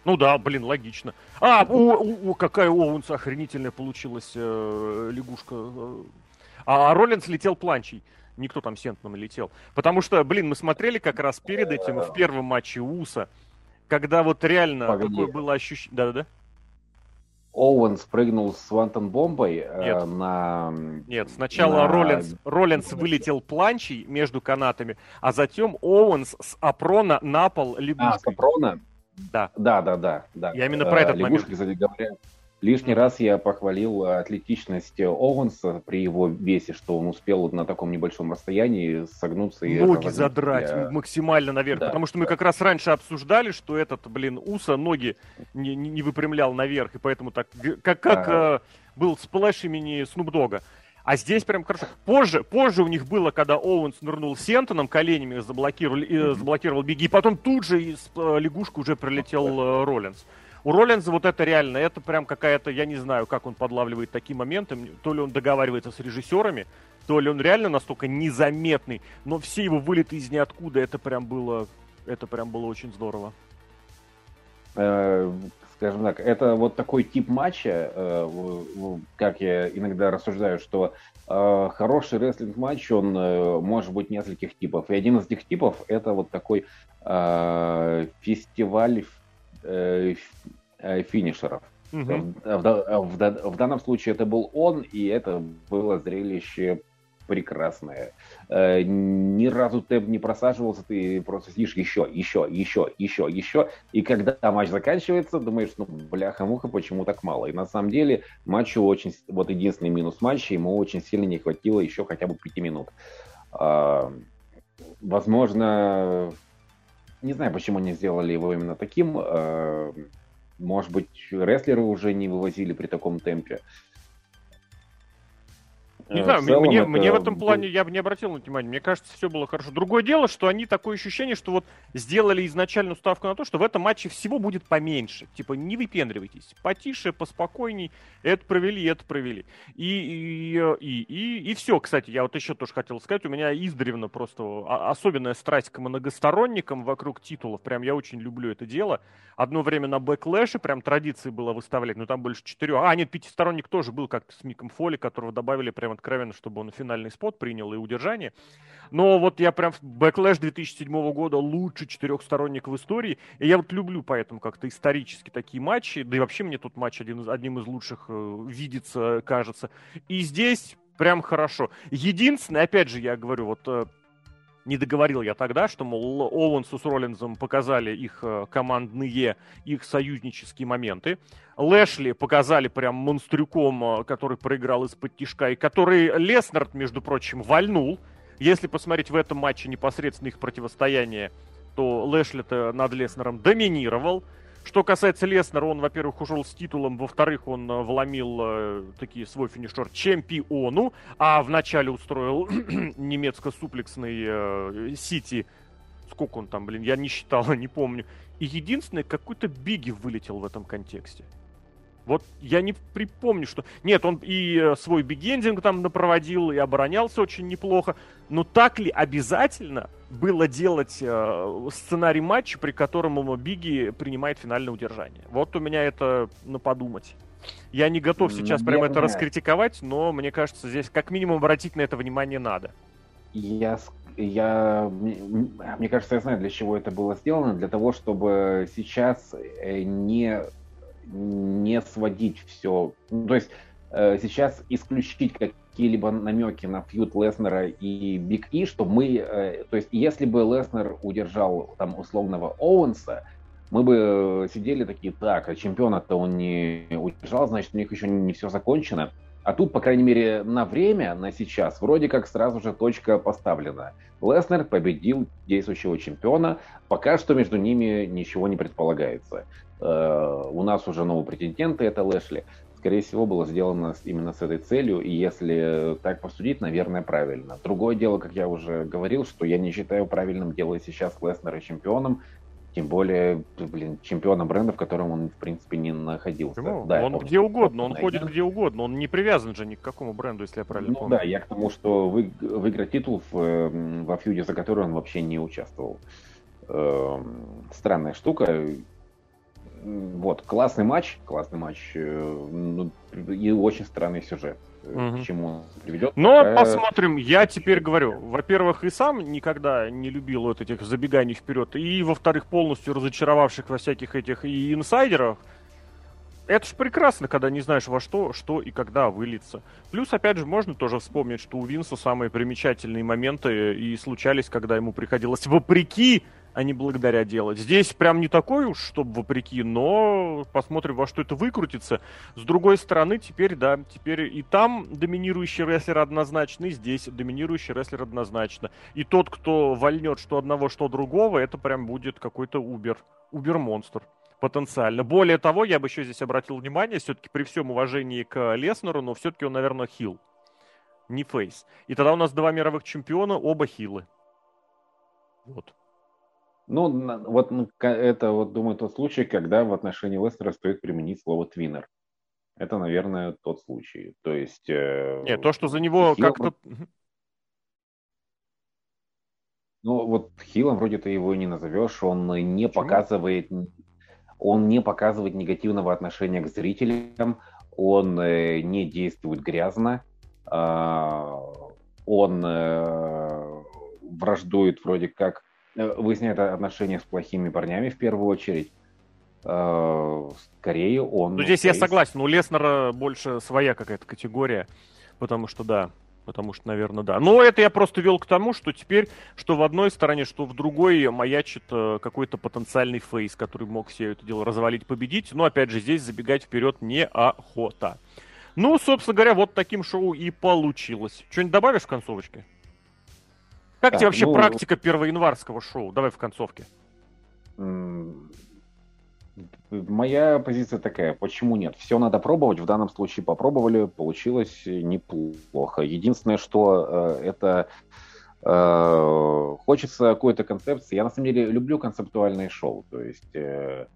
Ну да, блин, логично. А, о, о какая Оуэнс охренительная получилась э, лягушка. А, а Роллинс летел планчей никто там сентном летел. Потому что, блин, мы смотрели как раз перед этим в первом матче УСА, когда вот реально Погоди. такое было ощущение... Да-да-да. Оуэн спрыгнул с Вантон бомбой э, Нет. Э, на... Нет, сначала на... Роллинс, Роллинс вылетел планчей между канатами, а затем Оуэнс с Апрона на пол лягушкой. А, с Апрона? Да. Да, да, да. да. Я именно про этот Лягушки, момент. кстати говоря, Лишний раз я похвалил атлетичность Оуэнса при его весе, что он успел на таком небольшом расстоянии согнуться и... Ноги задрать для... максимально наверх, да, потому что мы как раз раньше обсуждали, что этот, блин, Уса ноги не, не выпрямлял наверх, и поэтому так, как, как а... э, был splash имени Снуп Дога. А здесь прям хорошо. Позже, позже у них было, когда Оуэнс нырнул senton ом, коленями заблокировал, э, заблокировал Биг И, и потом тут же из э, лягушки уже прилетел э, Роллинс. У Роллинза вот это реально, это прям какая-то, я не знаю, как он подлавливает такие моменты, то ли он договаривается с режиссерами, то ли он реально настолько незаметный, но все его вылеты из ниоткуда, это прям было, это прям было очень здорово. Э, скажем так, это вот такой тип матча, э, как я иногда рассуждаю, что э, хороший рестлинг матч, он может быть нескольких типов. И один из этих типов это вот такой фестиваль э, э, финишеров. Угу. В, в, в, в данном случае это был он, и это было зрелище прекрасное. Э, ни разу темп не просаживался, ты просто сидишь еще, еще, еще, еще, еще. И когда матч заканчивается, думаешь, ну, бляха-муха, почему так мало? И на самом деле матчу очень, вот единственный минус матча, ему очень сильно не хватило еще хотя бы пяти минут. А, возможно, не знаю, почему они сделали его именно таким. А, может быть, рестлеры уже не вывозили при таком темпе. Не э, знаю, целом мне, это... мне в этом плане я бы не обратил на внимание. Мне кажется, все было хорошо. Другое дело, что они такое ощущение, что вот сделали изначальную ставку на то, что в этом матче всего будет поменьше. Типа, не выпендривайтесь. Потише, поспокойней. Это провели, это провели. И, и, и, и, и все. Кстати, я вот еще тоже хотел сказать. У меня издревно просто особенная страсть к многосторонникам вокруг титулов. Прям я очень люблю это дело. Одно время на Backlash е прям традиции было выставлять. Но там больше четырех. А, нет, пятисторонник тоже был как-то с Миком Фоли, которого добавили прямо откровенно, чтобы он финальный spot принял и удержание. Но вот я прям Backlash 2007 года лучший четырехсторонник в истории. И я вот люблю поэтому как-то исторически такие матчи. Да и вообще мне тут матч один, одним из лучших э, видится, кажется. И здесь прям хорошо. Единственное, опять же, я говорю, вот э, не договорил я тогда, что, мол, Оуэнсу с Роллинзом показали их э, командные, их союзнические моменты. Лэшли показали прям монстрюком, э, который проиграл из-под тишка, и который Леснер, между прочим, вальнул. Если посмотреть в этом матче непосредственно их противостояние, то Лэшли-то над Леснером доминировал. Что касается Леснера, он, во-первых, ушел с титулом, во-вторых, он э, вломил э, такие свой финишер чемпиону, а вначале устроил немецко-суплексный э, Сити. Сколько он там, блин, я не считал, не помню. И единственное, какой-то Биги вылетел в этом контексте. Вот я не припомню, что... Нет, он и э, свой бигендинг там напроводил, и оборонялся очень неплохо. Но так ли обязательно было делать э, сценарий матча, при котором Биги принимает финальное удержание? Вот у меня это на подумать. Я не готов сейчас прямо это раскритиковать, но мне кажется, здесь как минимум обратить на это внимание надо. Я, я, мне кажется, я знаю, для чего это было сделано. Для того, чтобы сейчас э, не не сводить все. Ну, то есть э, сейчас исключить какие-либо намеки на фьют Леснера и Биг И, что мы, э, то есть если бы Леснер удержал там условного Оуэнса, мы бы сидели такие, так, а чемпиона-то он не удержал, значит, у них еще не все закончено. А тут, по крайней мере, на время, на сейчас, вроде как сразу же точка поставлена. Леснер победил действующего чемпиона. Пока что между ними ничего не предполагается. Э, у нас уже новый претендент, это Лэшли. Скорее всего, было сделано именно с этой целью, и если так посудить, наверное, правильно. Другое дело, как я уже говорил, что я не считаю правильным делать сейчас Леснера чемпионом, тем более, блин, чемпионом бренда, в котором он, в принципе, не находился. Почему? Да, он где угодно, он ходит где угодно, он не привязан же ни к какому бренду, если я правильно ну, помню. да, я к тому, что вы, выиграть титул в, во фьюде, за который он вообще не участвовал. Эм, странная штука. Вот, классный матч, классный матч, э, ну, и очень странный сюжет. Угу. К чему он приведет. Но такая... посмотрим. Я теперь говорю, во-первых, и сам никогда не любил вот этих забеганий вперед, и, во-вторых, полностью разочаровавших во всяких этих и инсайдерах. Это ж прекрасно, когда не знаешь во что, что и когда выльется. Плюс, опять же, можно тоже вспомнить, что у Винса самые примечательные моменты и случались, когда ему приходилось вопреки а не благодаря делать. Здесь прям не такой уж, чтобы вопреки, но посмотрим, во что это выкрутится. С другой стороны, теперь, да, теперь и там доминирующий рестлер однозначно, и здесь доминирующий рестлер однозначно. И тот, кто вольнет что одного, что другого, это прям будет какой-то убер, убер-монстр потенциально. Более того, я бы еще здесь обратил внимание, все-таки при всем уважении к Леснеру, но все-таки он, наверное, хил, не фейс. И тогда у нас два мировых чемпиона, оба хилы. Вот. Ну, вот это, вот, думаю, тот случай, когда в отношении Лестера стоит применить слово «твиннер». Это, наверное, тот случай. То есть... Э, Нет, то, что за него Хилл... как-то... Ну, вот Хилом вроде ты его не назовешь, он не Почему? показывает... Он не показывает негативного отношения к зрителям, он э, не действует грязно, э, он э, враждует вроде как выясняет отношения с плохими парнями в первую очередь. Скорее он... Ну, здесь я согласен, у Леснера больше своя какая-то категория, потому что, да, потому что, наверное, да. Но это я просто вел к тому, что теперь, что в одной стороне, что в другой маячит э, какой-то потенциальный фейс, который мог все это дело развалить, победить. Но, опять же, здесь забегать вперед неохота. Ну, собственно говоря, вот таким шоу и получилось. Что-нибудь добавишь в концовочке? Как так, тебе вообще ну... практика первоянварского шоу? Давай в концовке. Моя позиция такая, почему нет? Все надо пробовать, в данном случае попробовали, получилось неплохо. Единственное, что э, это э, хочется какой-то концепции. Я на самом деле люблю концептуальные шоу, то есть э,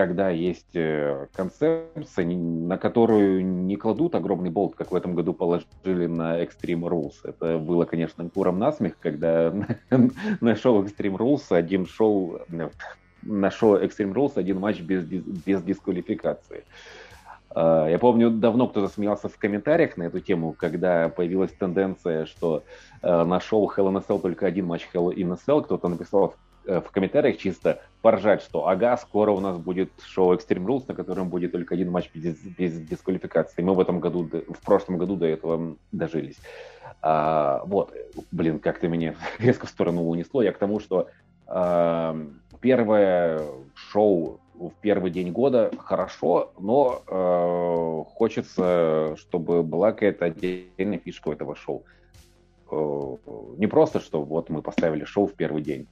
когда есть э, концепция, на которую не кладут огромный болт, как в этом году положили на Extreme Rules. Это было, конечно, куром насмех, когда на шоу Extreme Rules один шоу на шоу Extreme Rules один матч без, без дисквалификации. А, я помню, давно кто-то смеялся в комментариях на эту тему, когда появилась тенденция, что а, на шоу Hell in a Cell только один матч Hell in a Cell. Кто-то написал в комментариях чисто поржать, что ага, скоро у нас будет шоу Extreme Rules, на котором будет только один матч без, без дисквалификации. Мы в этом году, в прошлом году до этого дожились. А, вот, блин, как-то меня резко в сторону унесло. Я к тому, что а, первое шоу в первый день года хорошо, но э, хочется, чтобы была какая-то отдельная фишка у этого шоу. Э, не просто, что вот мы поставили шоу в первый день.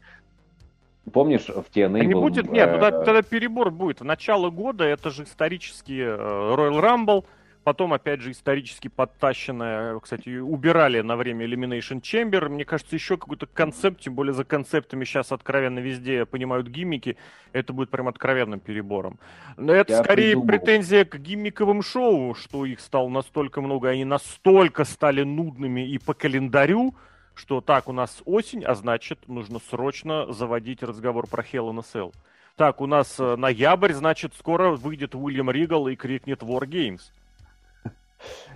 Помнишь, в TNA а не был... будет, нет, тогда, тогда перебор будет. В начало года это же исторический э, Royal Rumble, Потом, опять же, исторически подтащенная, кстати, убирали на время Elimination Chamber. Мне кажется, еще какой-то концепт, тем более за концептами сейчас откровенно везде понимают гиммики, это будет прям откровенным перебором. Но это Я скорее придумал. претензия к гиммиковым шоу, что их стало настолько много, они настолько стали нудными и по календарю, что так, у нас осень, а значит, нужно срочно заводить разговор про Hell in a Cell. Так, у нас э, ноябрь, значит, скоро выйдет Уильям Ригал и крикнет War Games.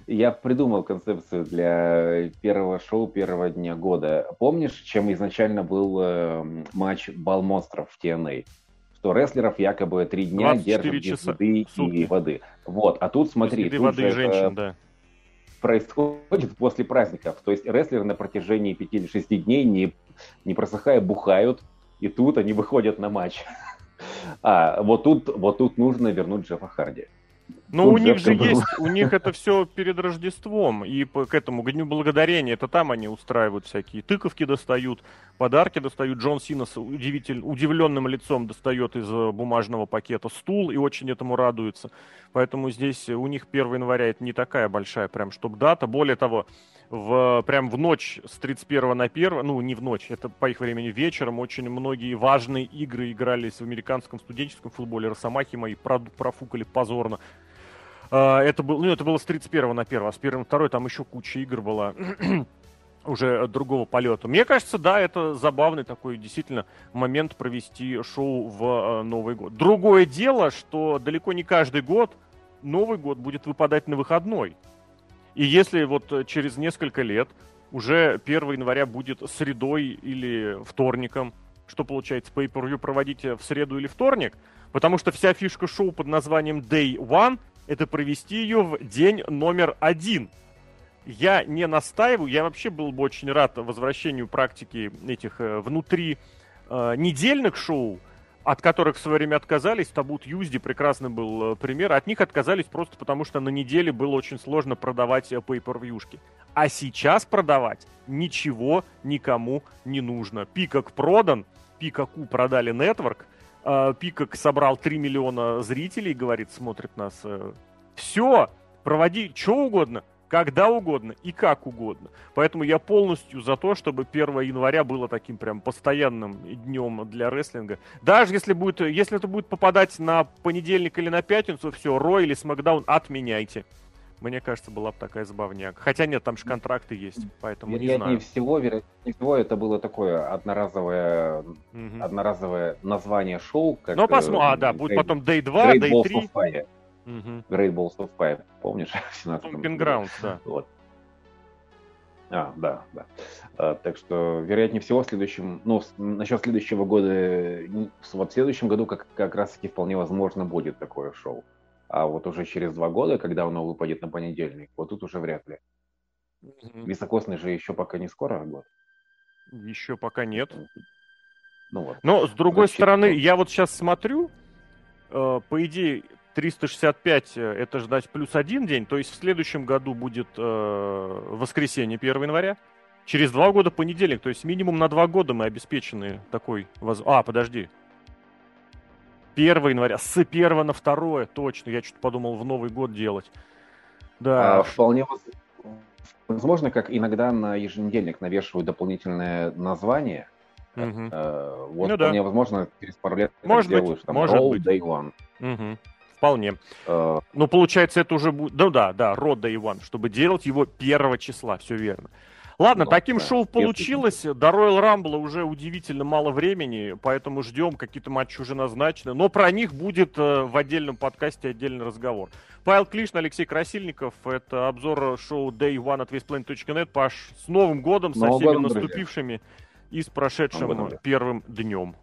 Я придумал концепцию для первого шоу первого дня года. Помнишь, чем изначально был э, матч Бал монстров в TNA? Что рестлеров якобы три дня держат без еды и воды. Вот, а тут смотри, тут воды же женщин, да. Происходит после праздников. То есть рестлеры на протяжении пяти или шести дней не, не просыхая бухают, и тут они выходят на матч. А вот тут, вот тут нужно вернуть Джеффа Харди. Ну, у них же есть, у них это все перед Рождеством, и по, к этому Дню Благодарения, это там они устраивают всякие тыковки достают, подарки достают. Джон Сина с удивитель, удивленным лицом достает из э, бумажного пакета стул и очень этому радуется. Поэтому здесь у них 1 января это не такая большая прям, чтобы дата. Более того, в, прям в ночь с 31 на 1, ну не в ночь, это по их времени вечером, очень многие важные игры игрались в американском студенческом футболе. Росомахи мои профукали позорно. А, это, был, ну, это было с 31 на 1, а с 1 на 2 там еще куча игр была уже другого полета. Мне кажется, да, это забавный такой действительно момент провести шоу в э, Новый год. Другое дело, что далеко не каждый год Новый год будет выпадать на выходной. И если вот через несколько лет уже 1 января будет средой или вторником, что получается, pay-per-view проводить в среду или вторник, потому что вся фишка шоу под названием Day One — это провести ее в день номер один. Я не настаиваю, я вообще был бы очень рад возвращению практики этих э, внутри э, недельных шоу, от которых в свое время отказались. Табут Юзди прекрасный был э, пример. От них отказались просто потому, что на неделе было очень сложно продавать pay-per-viewшки. А сейчас продавать ничего никому не нужно. Пикок продан, Пикаку продали э, Пикок собрал 3 миллиона зрителей, говорит, смотрит нас. Э, Все, проводи что угодно, когда угодно и как угодно. Поэтому я полностью за то, чтобы 1 января было таким прям постоянным днем для рестлинга. Даже если, будет, если это будет попадать на понедельник или на пятницу, все, Рой или Смакдаун отменяйте. Мне кажется, была бы такая забавняк. Хотя нет, там же контракты есть, поэтому вероятнее не знаю. всего, вероятнее всего, это было такое одноразовое, угу. одноразовое название шоу. Как, ну, посмотрим. А, да, будет потом Day 2, Great Day 3. Угу. Great Balls of Fire, помнишь? Pumping Grounds, да. Вот. А, да, да. А, так что, вероятнее всего, в следующем, ну, насчет следующего года, вот в следующем году как, как раз-таки вполне возможно будет такое шоу. А вот уже через два года, когда оно выпадет на понедельник, вот тут уже вряд ли. Mm-hmm. Високосный же еще пока не скоро год. Еще пока нет. Ну, вот. Но, с другой Зачем? стороны, я вот сейчас смотрю, э, по идее, 365 э, это ждать плюс один день, то есть в следующем году будет э, воскресенье 1 января. Через два года понедельник, то есть минимум на два года мы обеспечены такой... Воз... А, подожди. 1 января, с 1 на 2, точно, я что-то подумал в Новый год делать. Да. А, вполне возможно, как иногда на еженедельник навешивают дополнительное название. Угу. Э, вот ну, вполне да. возможно, через пару лет может быть, там, может Roll быть. Day One. Угу. Вполне. Uh... Ну, получается, это уже будет... Ну да, да, Род Day One, чтобы делать его первого числа, все верно. Ладно, ну, таким да. шоу получилось. До Royal Rumble уже удивительно мало времени, поэтому ждем, какие-то матчи уже назначены. Но про них будет э, в отдельном подкасте отдельный разговор. Павел Клишин, Алексей Красильников. Это обзор шоу Day One от WestPlanet.net. Паш, с Новым годом, со Новым всеми годом, наступившими друзья. и с прошедшим первым днем.